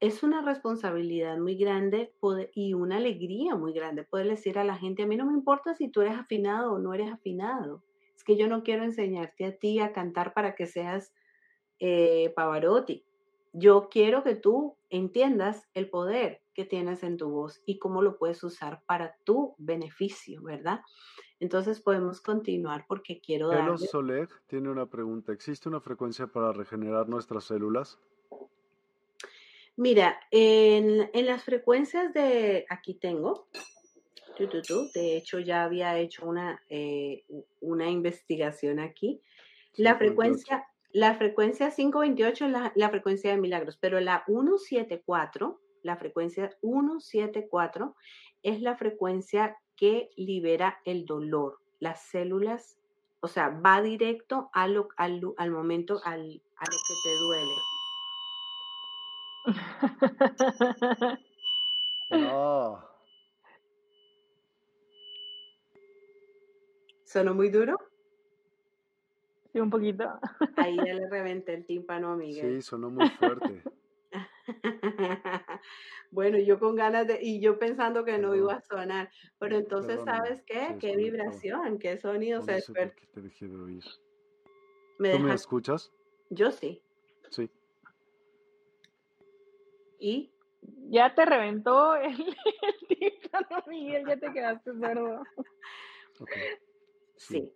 es una responsabilidad muy grande y una alegría muy grande poder decir a la gente, a mí no me importa si tú eres afinado o no eres afinado. Es que yo no quiero enseñarte a ti a cantar para que seas eh, Pavarotti. Yo quiero que tú entiendas el poder que tienes en tu voz y cómo lo puedes usar para tu beneficio, ¿verdad? Entonces podemos continuar porque quiero dar. Soler tiene una pregunta. ¿Existe una frecuencia para regenerar nuestras células? Mira, en, las frecuencias de, aquí tengo, de hecho ya había hecho una, eh, una investigación aquí. La frecuencia, la frecuencia 528 es la, la, frecuencia de milagros, pero la 174, la frecuencia 174 es la frecuencia que libera el dolor. Las células, o sea, va directo al, al momento, al, a lo que te duele. (laughs) No. ¿Sonó muy duro? Sí, un poquito. Ahí ya le (laughs) reventé el tímpano a Miguel. Sí, sonó muy fuerte. (laughs) bueno, yo con ganas de, y yo pensando que no iba a sonar, pero entonces, Perdóname, ¿sabes qué? ¿Qué vibración? ¿Qué sonido No se despertó? qué te dejé de oír. Me ¿Tú me escuchas? yo sí. Sí. ¿Y? Ya te reventó el, (laughs) el tímpano, Miguel, ya te quedaste sordo. Sí.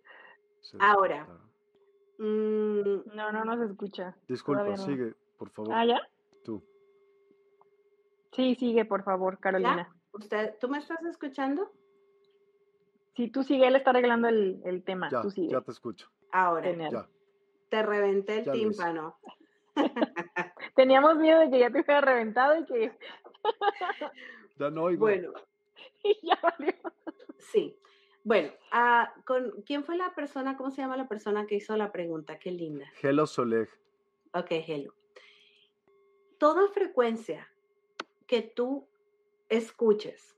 Ahora. Mm, No, no nos escucha. Disculpa, no. sigue, por favor. ¿Ah, ya? Tú. Sí, sigue, por favor, Carolina. ¿usted, ¿Tú me estás escuchando? Si tú sigue, él está arreglando el, el tema. Ya, tú sigue. ya te escucho. Ahora, Genial. Ya. te reventé el Ya tímpano. (laughs) Teníamos miedo de que ya te hubiera reventado y que Ya no oigo. Bueno, y (laughs) ya valió. sí. Bueno, ah, con, ¿quién fue la persona, cómo se llama la persona que hizo la pregunta? Qué linda. Hello Soleg. Ok, hello. Toda frecuencia que tú escuches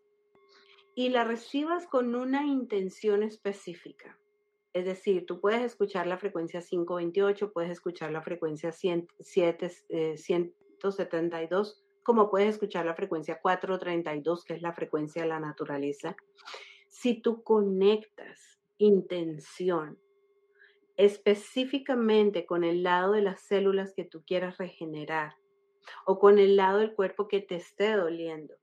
y la recibas con una intención específica. Es decir, tú puedes escuchar la frecuencia 528, puedes escuchar la frecuencia 100, siete, eh, 172, como puedes escuchar la frecuencia 432, que es la frecuencia de la naturaleza. Si tú conectas intención específicamente con el lado de las células que tú quieras regenerar o con el lado del cuerpo que te esté doliendo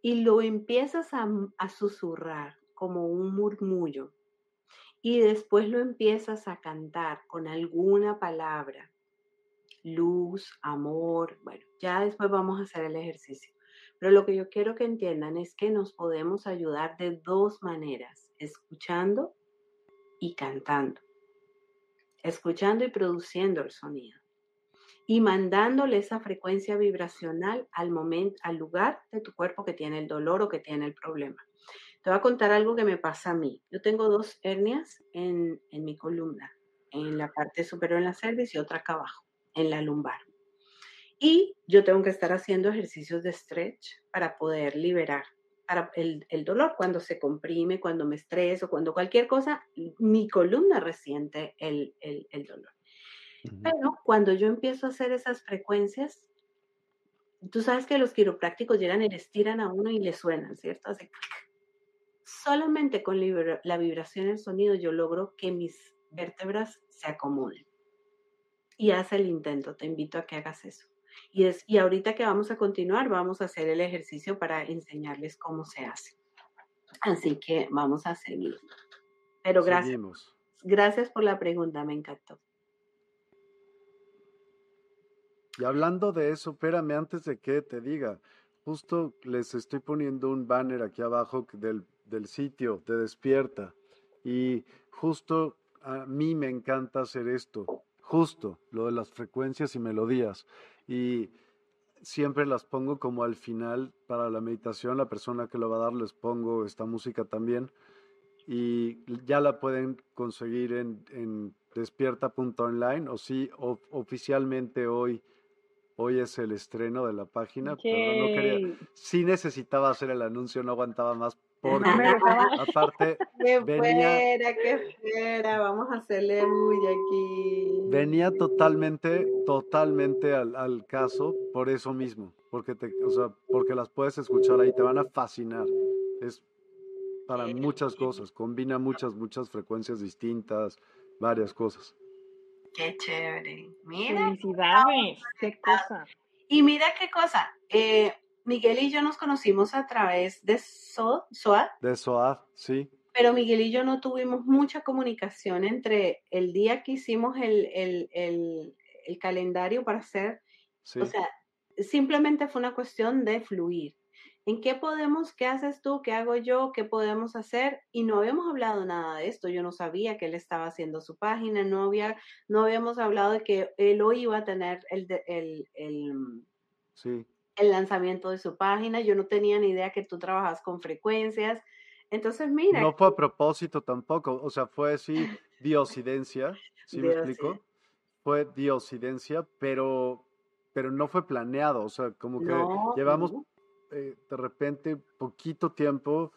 y lo empiezas a, susurrar como un murmullo y después lo empiezas a cantar con alguna palabra, luz, amor, bueno, ya después vamos a hacer el ejercicio. Pero lo que yo quiero que entiendan es que nos podemos ayudar de dos maneras, escuchando y cantando escuchando y produciendo el sonido y mandándole esa frecuencia vibracional al momento, al lugar de tu cuerpo que tiene el dolor o que tiene el problema. Te voy a contar algo que me pasa a mí. Yo tengo dos hernias en, en mi columna, en la parte superior en la cerviz y otra acá abajo, en la lumbar. Y yo tengo que estar haciendo ejercicios de stretch para poder liberar el, el, dolor cuando se comprime, cuando me estreso, cuando cualquier cosa, mi columna resiente el, el, el dolor. Uh -huh. Pero cuando yo empiezo a hacer esas frecuencias, tú sabes que los quiroprácticos llegan y les tiran a uno y le suenan, ¿cierto? Así, solamente con la vibración y el sonido yo logro que mis vértebras se acomoden. Y haz el intento, te invito a que hagas eso. Y, es, y ahorita que vamos a continuar, vamos a hacer el ejercicio para enseñarles cómo se hace. Así que vamos a seguir. Pero gracias. Seguimos. Gracias por la pregunta, me encantó. Y hablando de eso, espérame antes de que te diga, justo les estoy poniendo un banner aquí abajo del, del sitio de Despierta. Y justo a mí me encanta hacer esto, justo lo de las frecuencias y melodías. Y siempre las pongo como al final para la meditación, la persona que lo va a dar les pongo esta música también. Y ya la pueden conseguir en, en despierta.online o sí, o, oficialmente hoy, hoy es el estreno de la página. Yay. Pero no quería, sí necesitaba hacer el anuncio, no aguantaba más porque aparte (laughs) qué venía, fuera, qué fuera, vamos a hacerle muy aquí. Venía totalmente, totalmente al, al, caso por eso mismo, porque te, o sea, porque las puedes escuchar ahí, te van a fascinar. Es para muchas cosas, combina muchas, muchas frecuencias distintas, varias cosas. Qué chévere. Mira. Felicidades, qué cosa. Y mira qué cosa. Eh, Miguel y yo nos conocimos a través de so SOAD. De SOAD, sí. Pero Miguel y yo no tuvimos mucha comunicación entre el día que hicimos el, el, el, el calendario para hacer. Sí. O sea, simplemente fue una cuestión de fluir. ¿En qué podemos, qué haces tú, qué hago yo, qué podemos hacer? Y no habíamos hablado nada de esto. Yo no sabía que él estaba haciendo su página, no, había, no habíamos hablado de que él hoy iba a tener el, el, el, sí el lanzamiento de su página. Yo no tenía ni idea que tú trabajas con frecuencias. Entonces, mira. No fue a propósito tampoco, o sea, fue sí diosidencia, ¿sí me explico? Fue diosidencia, pero, pero no fue planeado, o sea, como que no, llevamos no. Eh, de repente poquito tiempo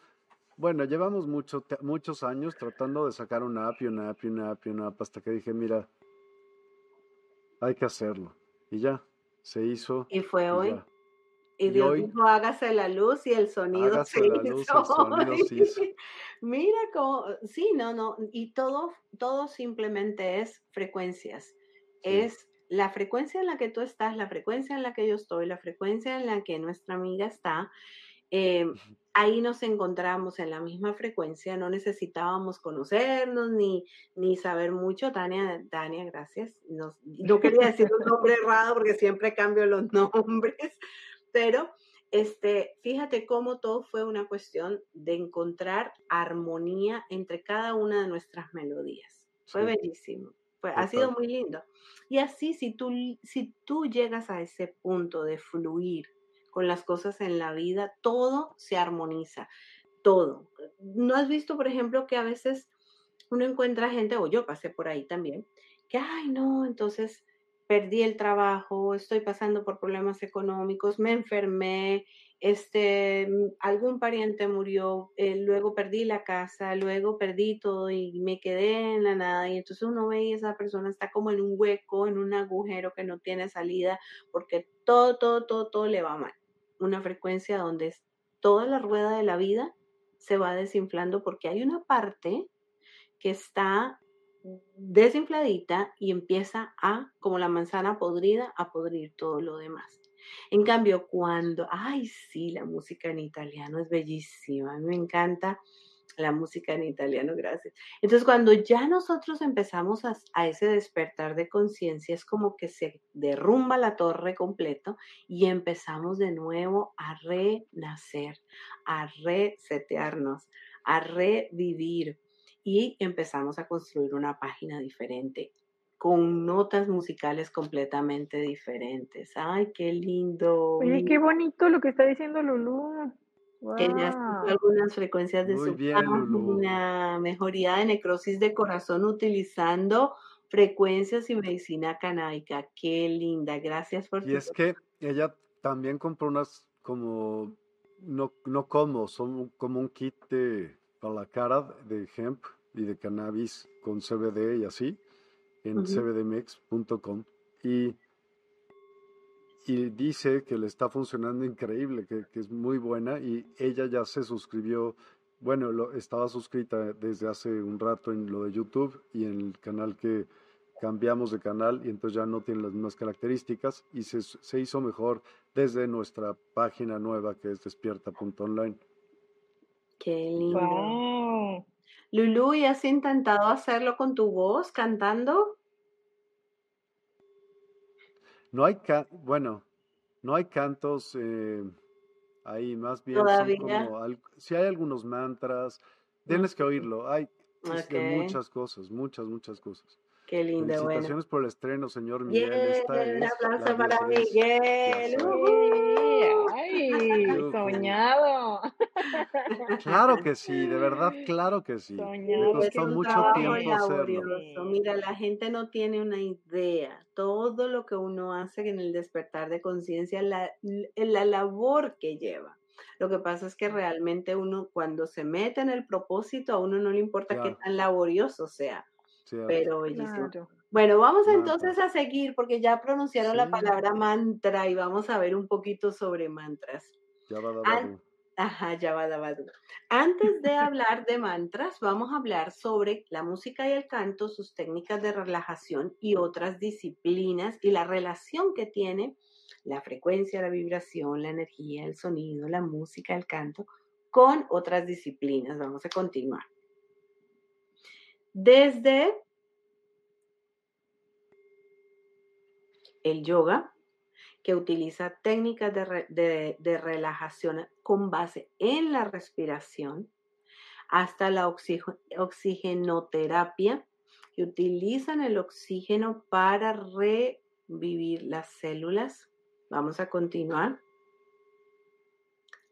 bueno, llevamos mucho, muchos años tratando de sacar una app y una app y una app y una app hasta que dije, mira, hay que hacerlo. Y ya, se hizo. Y fue hoy. Y, Dios dijo, hágase la luz y el sonido (laughs) se hizo. Luz, (laughs) Mira cómo, sí, no, no, y todo, todo simplemente es frecuencias. Es la frecuencia en la que tú estás, la frecuencia en la que yo estoy, la frecuencia en la que nuestra amiga está. Eh, ahí nos encontramos en la misma frecuencia, no necesitábamos conocernos ni, ni saber mucho. Tania, Tania, gracias. No, no quería decir un nombre errado porque siempre cambio los (laughs) nombres, pero este, fíjate cómo todo fue una cuestión de encontrar armonía entre cada una de nuestras melodías. Fue bellísimo, fue, ha sido muy lindo. Y así, si tú, si tú llegas a ese punto de fluir con las cosas en la vida, todo se armoniza, todo. ¿No has visto, por ejemplo, que a veces uno encuentra gente, o yo pasé por ahí también, que, ay, no, entonces perdí el trabajo, estoy pasando por problemas económicos, me enfermé, este, algún pariente murió, eh, luego perdí la casa, luego perdí todo y me quedé en la nada. Y entonces uno ve y esa persona está como en un hueco, en un agujero que no tiene salida, porque todo, todo, todo, todo le va mal. Una frecuencia donde toda la rueda de la vida se va desinflando porque hay una parte que está desinfladita y empieza a, como la manzana podrida, a podrir todo lo demás. En cambio, cuando, ay, sí, la música en italiano es bellísima, me encanta la música en italiano, gracias. Entonces, cuando ya nosotros empezamos a, a ese despertar de conciencia, es como que se derrumba la torre completo y empezamos de nuevo a renacer, a resetearnos, a revivir y empezamos a construir una página diferente con notas musicales completamente diferentes. ¡Ay, qué lindo! Oye, qué bonito lo que está diciendo Lulu. Que ya algunas frecuencias de su página, mejoría de necrosis de corazón utilizando frecuencias y medicina canábica. Qué linda, gracias por Y es que ella también compró unas como, no, no como, son como un kit de, para la cara de hemp y de cannabis con CBD y así en cbdmex.com y, y dice que le está funcionando increíble, que, es muy buena y ella ya se suscribió, bueno, lo, estaba suscrita desde hace un rato en lo de YouTube y en el canal que cambiamos de canal y entonces ya no tiene las mismas características y se, se hizo mejor desde nuestra página nueva que es despierta.online. Qué lindo. Lulu, ¿y has intentado hacerlo con tu voz, cantando? No hay, bueno, no hay cantos eh, ahí, más bien ¿Todavía? como, si hay algunos mantras, tienes que oírlo, hay muchas cosas, muchas, muchas cosas. Qué linda, Felicitaciones por el estreno, señor Miguel. Esta un aplauso para Miguel. Soñado. (laughs) Claro que sí, de verdad, claro que sí. Soñado. Me costó mucho tiempo hacerlo. Mira, la gente no tiene una idea. Todo lo que uno hace en el despertar de conciencia, la, la labor que lleva. Lo que pasa es que realmente uno, cuando se mete en el propósito, a uno no le importa qué tan laborioso sea pero Bueno, vamos entonces a seguir porque ya pronunciaron la palabra mantra y vamos a ver un poquito sobre mantras. Ajá, Yavadabadu. Antes de hablar de mantras, vamos a hablar sobre la música y el canto, sus técnicas de relajación y otras disciplinas y la relación que tiene la frecuencia, la vibración, la energía, el sonido, la música, el canto con otras disciplinas. Vamos a continuar. Desde el yoga, que utiliza técnicas de, relajación con base en la respiración, hasta la oxigenoterapia, que utilizan el oxígeno para revivir las células. Vamos a continuar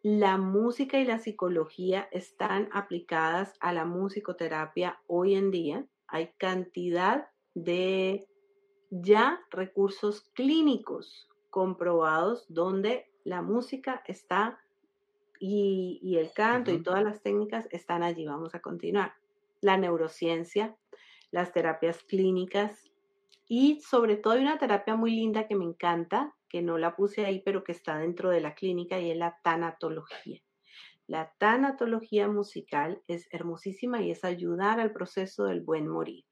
la música y la psicología están aplicadas a la musicoterapia hoy en día. Hay cantidad de ya recursos clínicos comprobados donde la música está y, el canto y todas las técnicas están allí. Vamos a continuar. La neurociencia, las terapias clínicas y sobre todo hay una terapia muy linda que me encanta, que no la puse ahí, pero que está dentro de la clínica y es la tanatología. La tanatología musical es hermosísima y es ayudar al proceso del buen morir.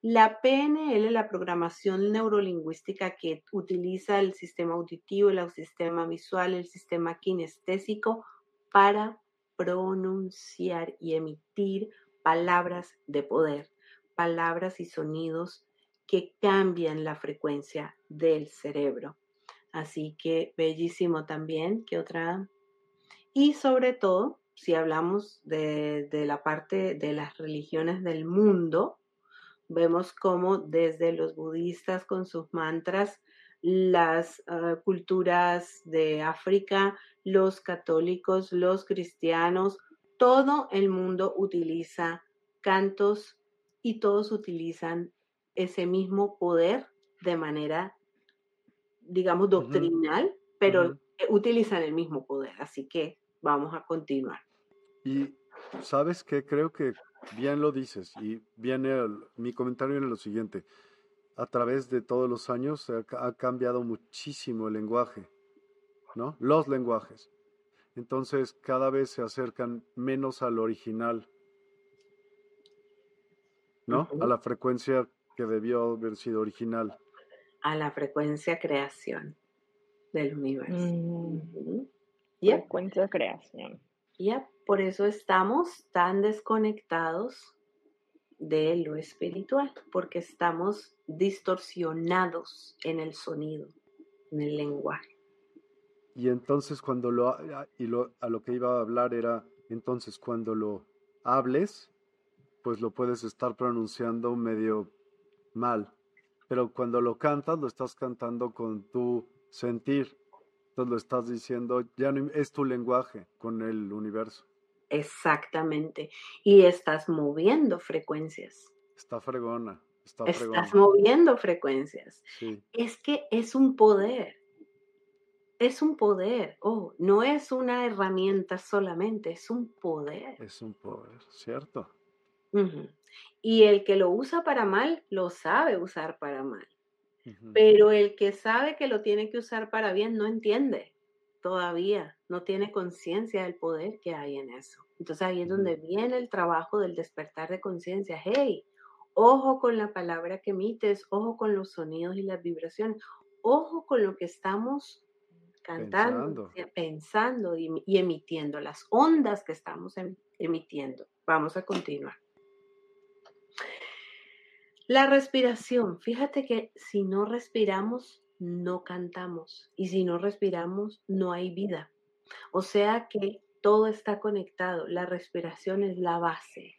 La PNL, la programación neurolingüística que utiliza el sistema auditivo, el sistema visual, el sistema kinestésico para pronunciar y emitir palabras de poder, palabras y sonidos que cambian la frecuencia del cerebro. Así que bellísimo también. ¿Qué otra? Y sobre todo, si hablamos de, la parte de las religiones del mundo, vemos cómo desde los budistas con sus mantras, las ah, culturas de África, los católicos, los cristianos, todo el mundo utiliza cantos y todos utilizan ese mismo poder de manera, digamos, doctrinal, pero utilizan el mismo poder. Así que vamos a continuar. Y sabes que creo que bien lo dices y viene mi comentario en lo siguiente. A través de todos los años ha, cambiado muchísimo el lenguaje, ¿no? Los lenguajes. Entonces cada vez se acercan menos al original, ¿no? A la frecuencia que debió haber sido original. A la frecuencia creación del universo. Mm. Frecuencia creación. Ya, por eso estamos tan desconectados de lo espiritual, porque estamos distorsionados en el sonido, en el lenguaje. Y entonces cuando lo, y lo, a lo que iba a hablar era, entonces cuando lo hables, pues lo puedes estar pronunciando medio mal, pero cuando lo cantas, lo estás cantando con tu sentir, entonces lo estás diciendo, ya no, es tu lenguaje con el universo. Exactamente. Y estás moviendo frecuencias. Está fregona. Está Estás moviendo frecuencias. Es que es un poder. Es un poder. Oh, no es una herramienta solamente, es un poder. Es un poder, ¿cierto? Y el que lo usa para mal, lo sabe usar para mal. Pero el que sabe que lo tiene que usar para bien no entiende todavía, no tiene conciencia del poder que hay en eso. Entonces ahí es donde viene el trabajo del despertar de conciencia. Hey, ojo con la palabra que emites, ojo con los sonidos y las vibraciones, ojo con lo que estamos cantando, pensando, y, emitiendo, las ondas que estamos em, emitiendo. Vamos a continuar. La respiración. Fíjate que si no respiramos, no cantamos. Y si no respiramos, no hay vida. O sea que todo está conectado. La respiración es la base.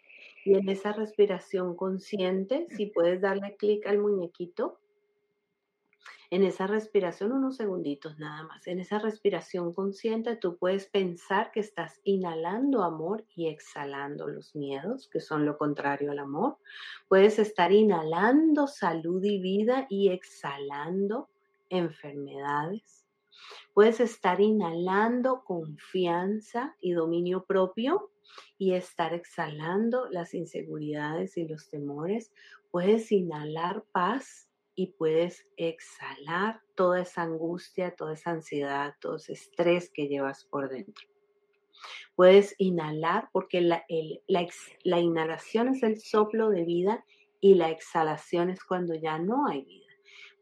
Y en esa respiración consciente, si puedes darle clic al muñequito, en esa respiración, unos segunditos nada más, en esa respiración consciente tú puedes pensar que estás inhalando amor y exhalando los miedos, que son lo contrario al amor. Puedes estar inhalando salud y vida y exhalando enfermedades. Puedes estar inhalando confianza y dominio propio y estar exhalando las inseguridades y los temores. Puedes inhalar paz y puedes exhalar toda esa angustia, toda esa ansiedad, todo ese estrés que llevas por dentro. Puedes inhalar porque la, la inhalación es el soplo de vida y la exhalación es cuando ya no hay vida.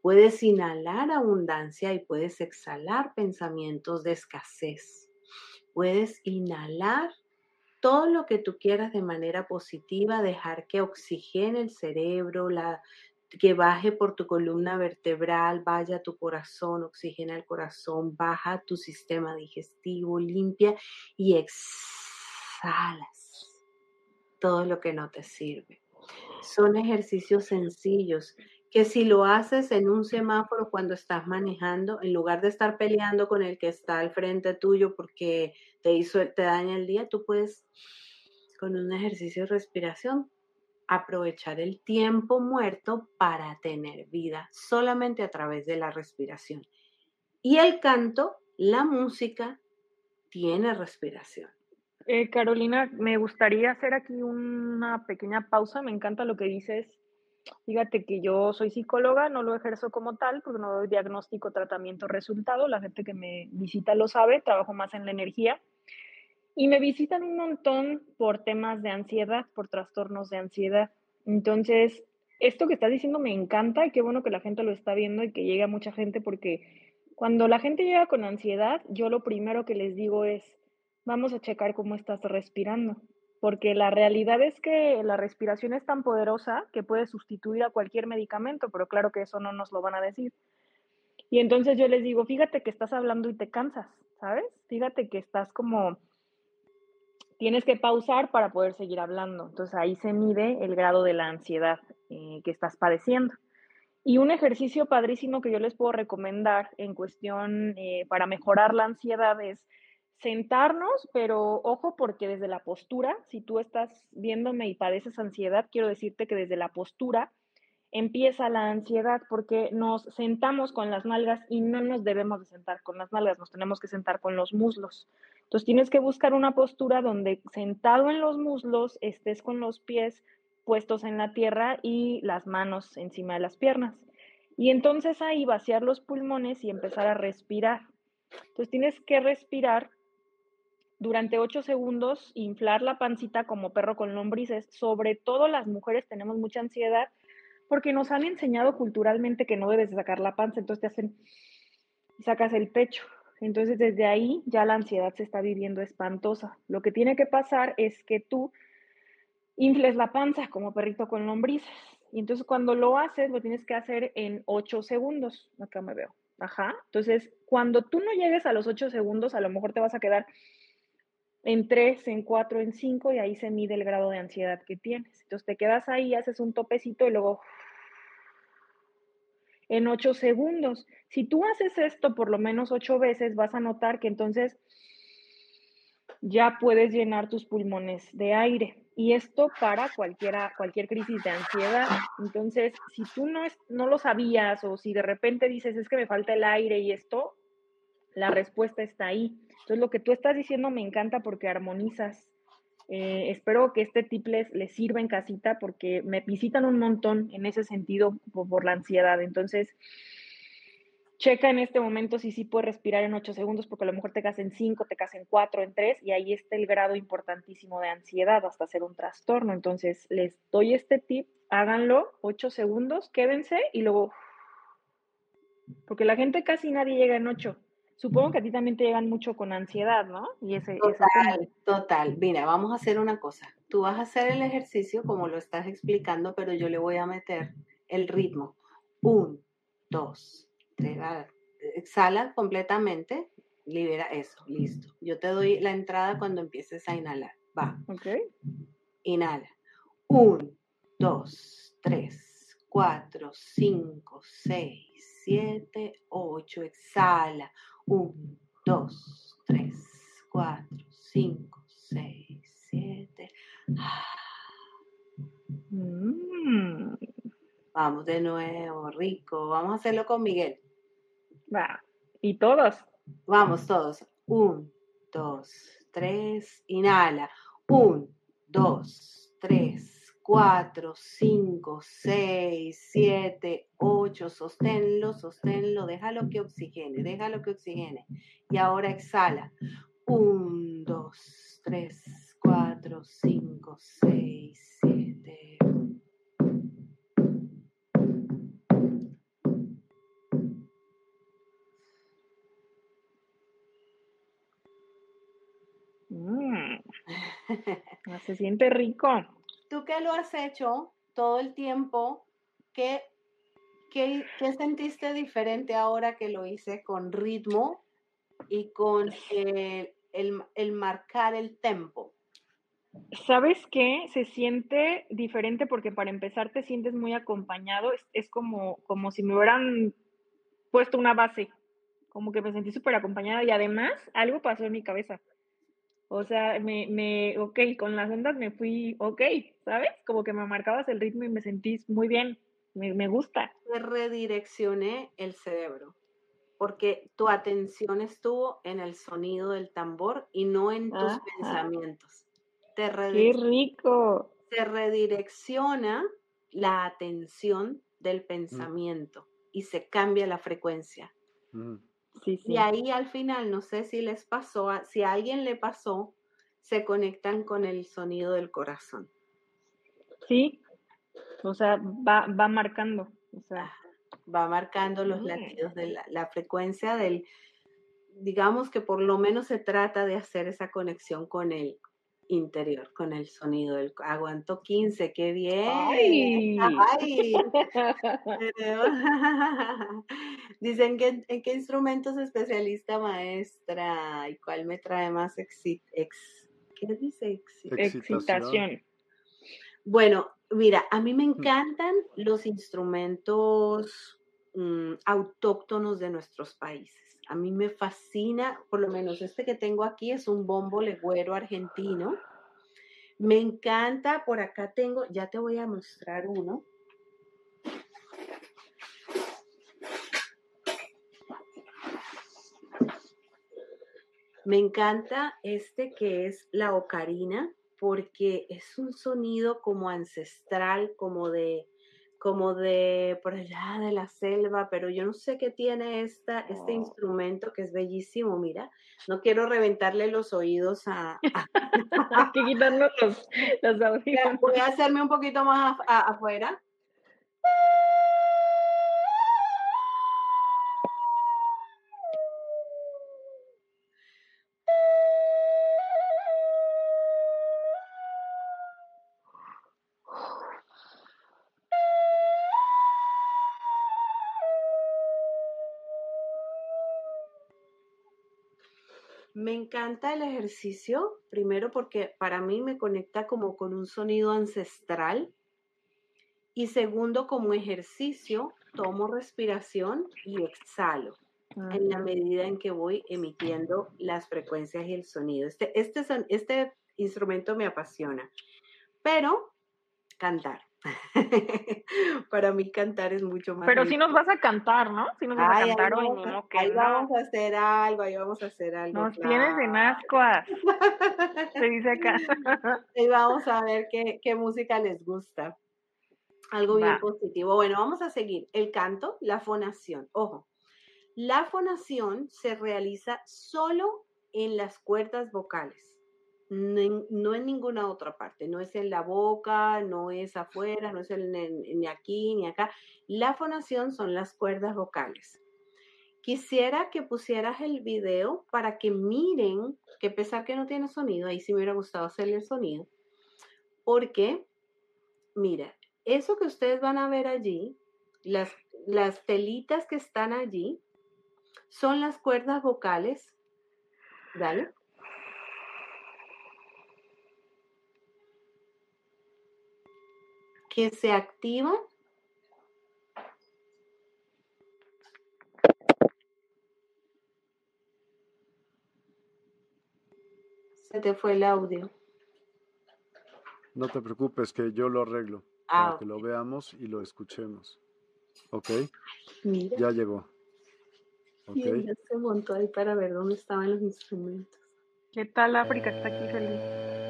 Puedes inhalar abundancia y puedes exhalar pensamientos de escasez. Puedes inhalar todo lo que tú quieras de manera positiva, dejar que oxigene el cerebro, que baje por tu columna vertebral, vaya a tu corazón, oxigena el corazón, baja tu sistema digestivo, limpia y exhalas todo lo que no te sirve. Son ejercicios sencillos que si lo haces en un semáforo cuando estás manejando, en lugar de estar peleando con el que está al frente tuyo porque te hizo, te daña el día, tú puedes con un ejercicio de respiración aprovechar el tiempo muerto para tener vida solamente a través de la respiración. Y el canto, la música, tiene respiración. Eh, Carolina, me gustaría hacer aquí una pequeña pausa. Me encanta lo que dices. Fíjate que yo soy psicóloga, no lo ejerzo como tal, porque no doy diagnóstico, tratamiento, resultado. La gente que me visita lo sabe, trabajo más en la energía. Y me visitan un montón por temas de ansiedad, por trastornos de ansiedad. Entonces, esto que estás diciendo me encanta y qué bueno que la gente lo está viendo y que llegue a mucha gente porque cuando la gente llega con ansiedad, yo lo primero que les digo es, vamos a checar cómo estás respirando, porque la realidad es que la respiración es tan poderosa que puede sustituir a cualquier medicamento, pero claro que eso no nos lo van a decir. Y entonces yo les digo, fíjate que estás hablando y te cansas, ¿sabes? Fíjate que estás como tienes que pausar para poder seguir hablando. Entonces ahí se mide el grado de la ansiedad eh, que estás padeciendo. Y un ejercicio padrísimo que yo les puedo recomendar en cuestión eh, para mejorar la ansiedad es sentarnos, pero ojo porque desde la postura, si tú estás viéndome y padeces ansiedad, quiero decirte que desde la postura empieza la ansiedad porque nos sentamos con las nalgas y no nos debemos de sentar con las nalgas, nos tenemos que sentar con los muslos. Entonces tienes que buscar una postura donde sentado en los muslos estés con los pies puestos en la tierra y las manos encima de las piernas. Y entonces ahí vaciar los pulmones y empezar a respirar. Entonces tienes que respirar durante ocho segundos, inflar la pancita como perro con lombrices. Sobre todo las mujeres tenemos mucha ansiedad porque nos han enseñado culturalmente que no debes sacar la panza, entonces te hacen sacas el pecho. Entonces desde ahí ya la ansiedad se está viviendo espantosa. Lo que tiene que pasar es que tú infles la panza como perrito con lombrices. Y entonces cuando lo haces, lo tienes que hacer en 8 segundos. Acá me veo. Ajá. Entonces, cuando tú no llegues a los 8 segundos, a lo mejor te vas a quedar en 3, en 4, en 5 y ahí se mide el grado de ansiedad que tienes. Entonces te quedas ahí, haces un topecito y luego en 8 segundos. Si tú haces esto por lo menos 8 veces, vas a notar que entonces ya puedes llenar tus pulmones de aire. Y esto para cualquiera, cualquier crisis de ansiedad. Entonces, si tú no, es, no lo sabías o si de repente dices, es que me falta el aire y esto, la respuesta está ahí. Entonces, lo que tú estás diciendo me encanta porque armonizas eh, espero que este tip les, sirva en casita porque me visitan un montón en ese sentido por, la ansiedad. Entonces, checa en este momento si sí puedes respirar en 8 segundos porque a lo mejor te quedas en 5, te quedas en 4, en 3 y ahí está el grado importantísimo de ansiedad hasta ser un trastorno. Entonces, les doy este tip, háganlo 8 segundos, quédense y luego... Porque la gente casi nadie llega en 8 Supongo que a ti también te llegan mucho con ansiedad, ¿no? Y ese, total, total. Mira, vamos a hacer una cosa. Tú vas a hacer el ejercicio como lo estás explicando, pero yo le voy a meter el ritmo. Un, dos, tres. Exhala completamente, libera eso, listo. Yo te doy la entrada cuando empieces a inhalar. Va. Ok. Inhala. Un, dos, tres, cuatro, cinco, seis, siete, ocho. Exhala. 1, 2, 3, 4, 5, 6, 7. Vamos de nuevo, rico. Vamos a hacerlo con Miguel. Va. ¿Y todos? Vamos todos. 1, 2, 3. Inhala. 1, 2, 3, 4, 5, 6, 7, 8, sosténlo, sosténlo, déjalo que oxigene, déjalo que oxigene. Y ahora exhala. 1, 2, 3, 4, 5, 6, 7. se siente rico tú que lo has hecho todo el tiempo, ¿qué, qué, sentiste diferente ahora que lo hice con ritmo y con el, el, marcar el tempo? ¿Sabes qué? Se siente diferente porque para empezar te sientes muy acompañado. Es, es como, como si me hubieran puesto una base. Como que me sentí súper acompañada y además algo pasó en mi cabeza. O sea, me, me, ok, con las ondas me fui, ok, ¿sabes? Como que me marcabas el ritmo y me sentís muy bien, me, me gusta. Redireccioné el cerebro. porque tu atención estuvo en el sonido del tambor y no en tus pensamientos. Te ¡Qué rico! Se redirecciona la atención del pensamiento y se cambia la frecuencia. Y ahí al final, no sé si les pasó, si a alguien le pasó, se conectan con el sonido del corazón. Sí, o sea, va, va marcando, o sea. Va marcando los latidos de la, la, frecuencia del, digamos que por lo menos se trata de hacer esa conexión con el interior, con el sonido del aguanto 15, qué bien. Ay. (laughs) (laughs) (laughs) Dicen que en qué instrumentos especialista maestra y cuál me trae más ex, ¿qué dice? Excitación. Bueno, mira, a mí me mm. encantan los instrumentos mm, autóctonos de nuestros países. A mí me fascina, por lo menos este que tengo aquí es un bombo legüero argentino. Me encanta, por acá tengo, ya te voy a mostrar uno. Me encanta este que es la ocarina porque es un sonido como ancestral, como de, como de por allá de la selva, pero yo no sé qué tiene esta, este oh. instrumento que es bellísimo, mira, no quiero reventarle los oídos a... (laughs) Hay que quitarnos los, los Voy a hacerme un poquito más afuera. Encanta el ejercicio, primero porque para mí me conecta como con un sonido ancestral y segundo como ejercicio tomo respiración y exhalo en la medida en que voy emitiendo las frecuencias y el sonido. Este, este, este instrumento me apasiona, pero cantar. (laughs) Para mí cantar es mucho más. Pero si nos vas a cantar, ¿no? Si nos vas a cantar hoy, Ahí vamos a hacer algo, ahí vamos a hacer algo. Nos tienes en ascuas. Se dice acá. (laughs) y vamos a ver qué, qué música les gusta. Algo bien positivo. Bueno, vamos a seguir. El canto, la fonación. Ojo, la fonación se realiza solo en las cuerdas vocales no en ninguna otra parte, no es en la boca, no es afuera, no es ni aquí ni acá. La fonación son las cuerdas vocales. Quisiera que pusieras el video para que miren que pesar que no tiene sonido, ahí sí me hubiera gustado hacerle el sonido, porque, mira, eso que ustedes van a ver allí, las, las telitas que están allí, son las cuerdas vocales, ¿vale? Que se activa Se te fue el audio. No te preocupes, que yo lo arreglo. para ah, que lo veamos y lo escuchemos. ¿Ok? Ya llegó. Okay. ya se montó ahí para ver dónde estaban los instrumentos. ¿Qué tal África? Está aquí feliz.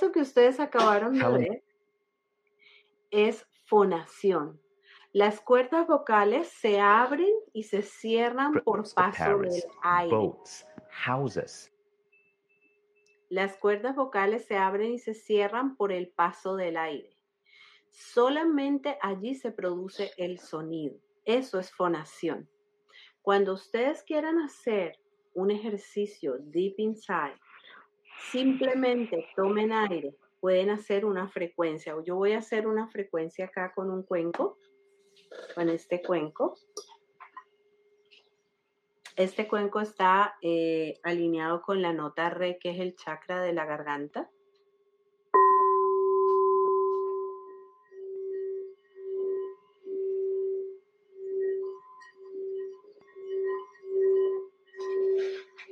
Eso que ustedes acabaron de ver es fonación. Las cuerdas vocales se abren y se cierran por paso del aire. Las cuerdas vocales se abren y se cierran por el paso del aire. Solamente allí se produce el sonido. Eso es fonación. Cuando ustedes quieran hacer un ejercicio deep inside, Simplemente tomen aire, pueden hacer una frecuencia. Yo voy a hacer una frecuencia acá con un cuenco, con este cuenco. Este cuenco está eh, alineado con la nota re, que es el chakra de la garganta.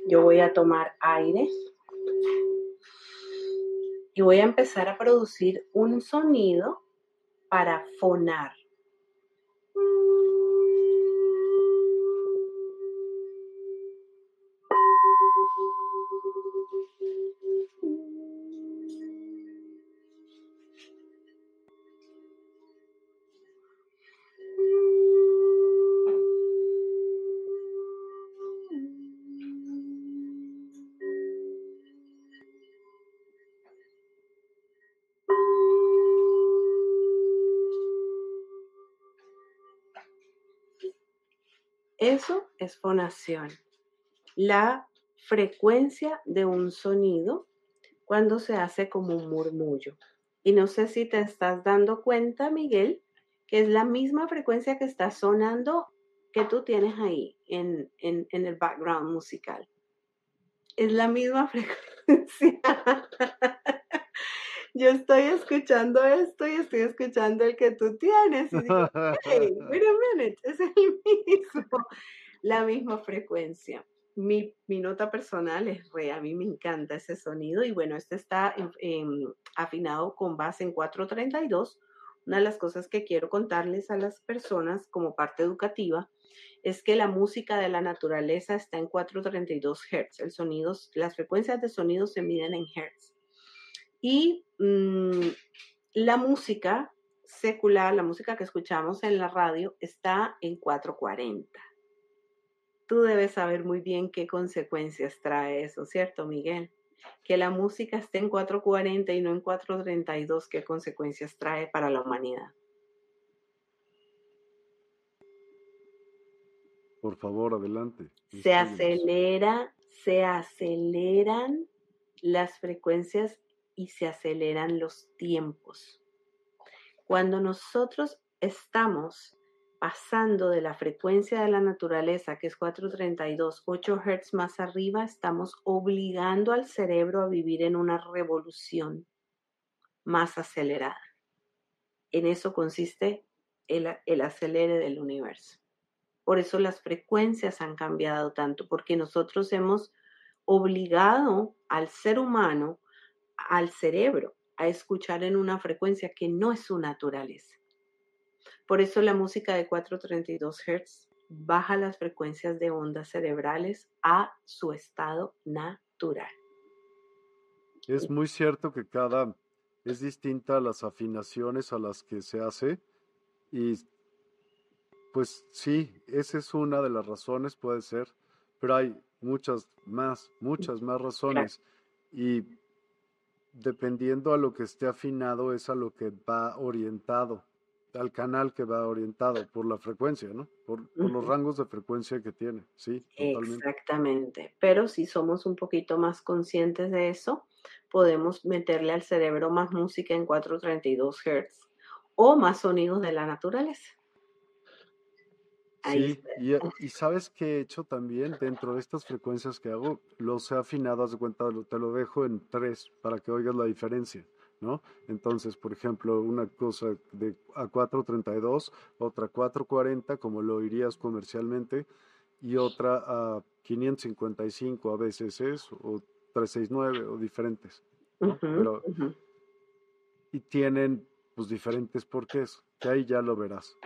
Yo voy a tomar aire y voy a empezar a producir un sonido para fonar. Fonación. La frecuencia de un sonido cuando se hace como un murmullo. Y no sé si te estás dando cuenta, Miguel, que es la misma frecuencia que está sonando que tú tienes ahí en, en, en el background musical. Es la misma (laughs) frecuencia yo estoy escuchando esto y estoy escuchando el que tú tienes. Y digo, hey, wait a minute, es el mismo, la misma frecuencia. Mi, nota personal es re, a mí me encanta ese sonido y bueno, este está afinado con base en 432. Una de las cosas que quiero contarles a las personas como parte educativa es que la música de la naturaleza está en 432 Hz. El sonido, las frecuencias de sonido se miden en Hz. Y mm, la música secular, la música que escuchamos en la radio, está en 440. Tú debes saber muy bien qué consecuencias trae eso, ¿cierto, Miguel? Que la música esté en 440 y no en 432, ¿qué consecuencias trae para la humanidad? Por favor, adelante. Se acelera, se aceleran las frecuencias y se aceleran los tiempos. Cuando nosotros estamos pasando de la frecuencia de la naturaleza, que es 432, 8 Hz más arriba, estamos obligando al cerebro a vivir en una revolución más acelerada. En eso consiste el, el acelere del universo. Por eso las frecuencias han cambiado tanto, porque nosotros hemos obligado al ser humano al cerebro a escuchar en una frecuencia que no es su naturaleza. Por eso la música de 432 Hz baja las frecuencias de ondas cerebrales a su estado natural. Es muy cierto que cada es distinta a las afinaciones a las que se hace y pues sí, esa es una de las razones, puede ser, pero hay muchas más, muchas más razones. Y dependiendo a lo que esté afinado, es a lo que va orientado, al canal que va orientado por la frecuencia, ¿no? Por, los rangos de frecuencia que tiene, sí. Totalmente. Exactamente. Pero si somos un poquito más conscientes de eso, podemos meterle al cerebro más música en 432 Hz o más sonidos de la naturaleza. Sí, y, sabes que he hecho también dentro de estas frecuencias que hago, los he afinado, haz de cuenta, te lo dejo en tres para que oigas la diferencia, ¿no? Entonces, por ejemplo, una cosa de a 432, otra 440, como lo oirías comercialmente, y otra a 555 a veces es, o 369, o diferentes, ¿no? Pero, y tienen pues diferentes porqués, que ahí ya lo verás.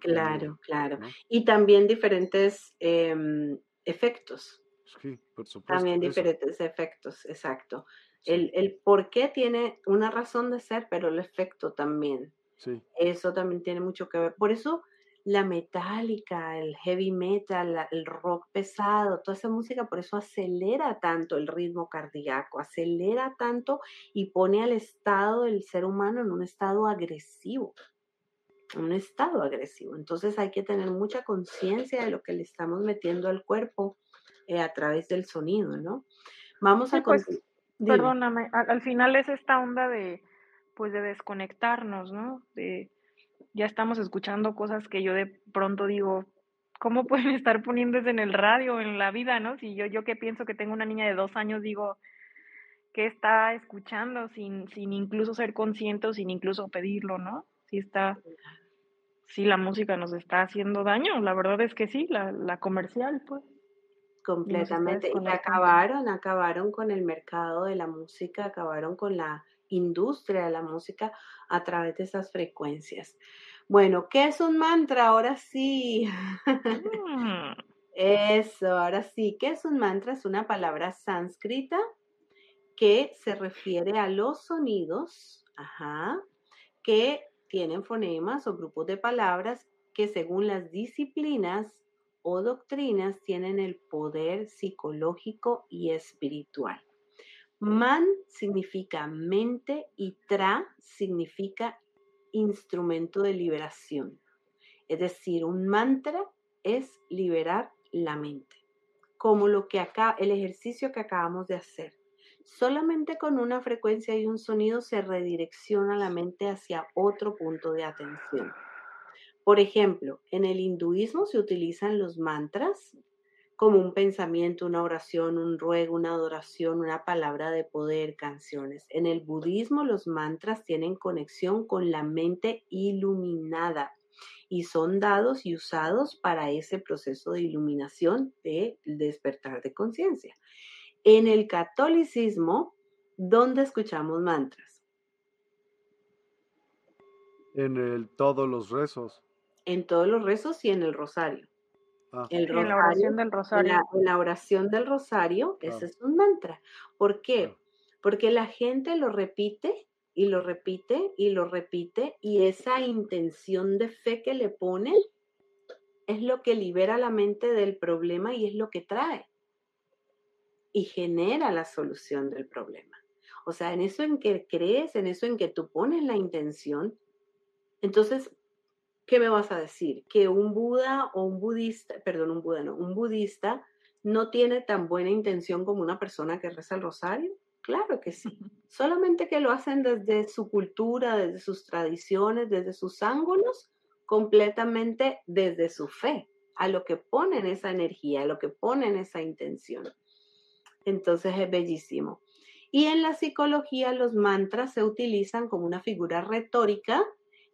claro, claro. Y también diferentes em, efectos. Sí, por supuesto. También diferentes efectos, exacto. El, el por qué tiene una razón de ser, pero el efecto también. Sí. Eso también tiene mucho que ver. Por eso la metálica, el heavy metal, el rock pesado, toda esa música, por eso acelera tanto el ritmo cardíaco, acelera tanto y pone al estado del ser humano en un estado agresivo, un estado agresivo. Entonces hay que tener mucha conciencia de lo que le estamos metiendo al cuerpo eh, a través del sonido, ¿no? Vamos a... Pues, perdóname, al final es esta onda de, pues, de desconectarnos, ¿no? De ya estamos escuchando cosas que yo de pronto digo, ¿cómo (laughs) pueden estar poniéndose en el radio, en la vida, no? Si yo, yo que pienso que tengo una niña de dos años, digo, ¿qué está escuchando sin, sin incluso ser consciente o sin incluso pedirlo, no? Si está, si la música nos está haciendo daño, la verdad es que sí, la, la comercial, pues. Completamente. Y acabaron, acabaron con el mercado de la música, acabaron con la industria de la música a través de esas frecuencias. Bueno, ¿qué es un mantra? Ahora sí. Mm. (laughs) Eso, ahora sí. ¿Qué es un mantra? Es una palabra sánscrita que se refiere a los sonidos, ajá, que tienen fonemas o grupos de palabras que según las disciplinas o doctrinas tienen el poder psicológico y espiritual. Man significa mente y tra significa instrumento de liberación. Es decir, un mantra es liberar la mente, como lo que acá, el ejercicio que acabamos de hacer. Solamente con una frecuencia y un sonido se redirecciona la mente hacia otro punto de atención. Por ejemplo, en el hinduismo se utilizan los mantras como un pensamiento, una oración, un ruego, una adoración, una palabra de poder, canciones. En el budismo los mantras tienen conexión con la mente iluminada y son dados y usados para ese proceso de iluminación de despertar de conciencia. En el catolicismo, ¿dónde escuchamos mantras? En el, todos los rezos. En todos los rezos y en el rosario. Ah. en la oración del rosario. En la, oración del rosario, ese es un mantra. ¿Por qué? Porque la gente lo repite y lo repite y lo repite y esa intención de fe que le pone es lo que libera la mente del problema y es lo que trae y genera la solución del problema. O sea, en eso en que crees, en eso en que tú pones la intención, entonces ¿qué me vas a decir? Que un Buda o un budista, perdón, un Buda no, un budista no tiene tan buena intención como una persona que reza el rosario? Claro que sí. (laughs) Solamente que lo hacen desde su cultura, desde sus tradiciones, desde sus ángulos, completamente desde su fe, a lo que ponen esa energía, a lo que ponen esa intención. Entonces es bellísimo. Y en la psicología los mantras se utilizan como una figura retórica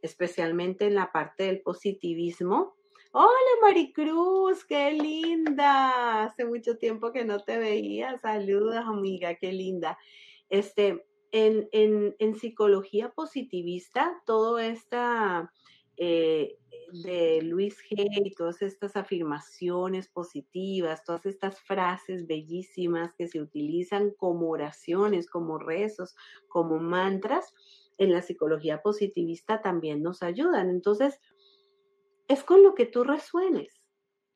especialmente en la parte del positivismo. Hola Maricruz, qué linda. Hace mucho tiempo que no te veía. Saludos, amiga, qué linda. Este, en, en, psicología positivista, todo esta eh, de Luis G todas estas afirmaciones positivas, todas estas frases bellísimas que se utilizan como oraciones, como rezos, como mantras, en la psicología positivista también nos ayudan. Entonces, es con lo que tú resuenes,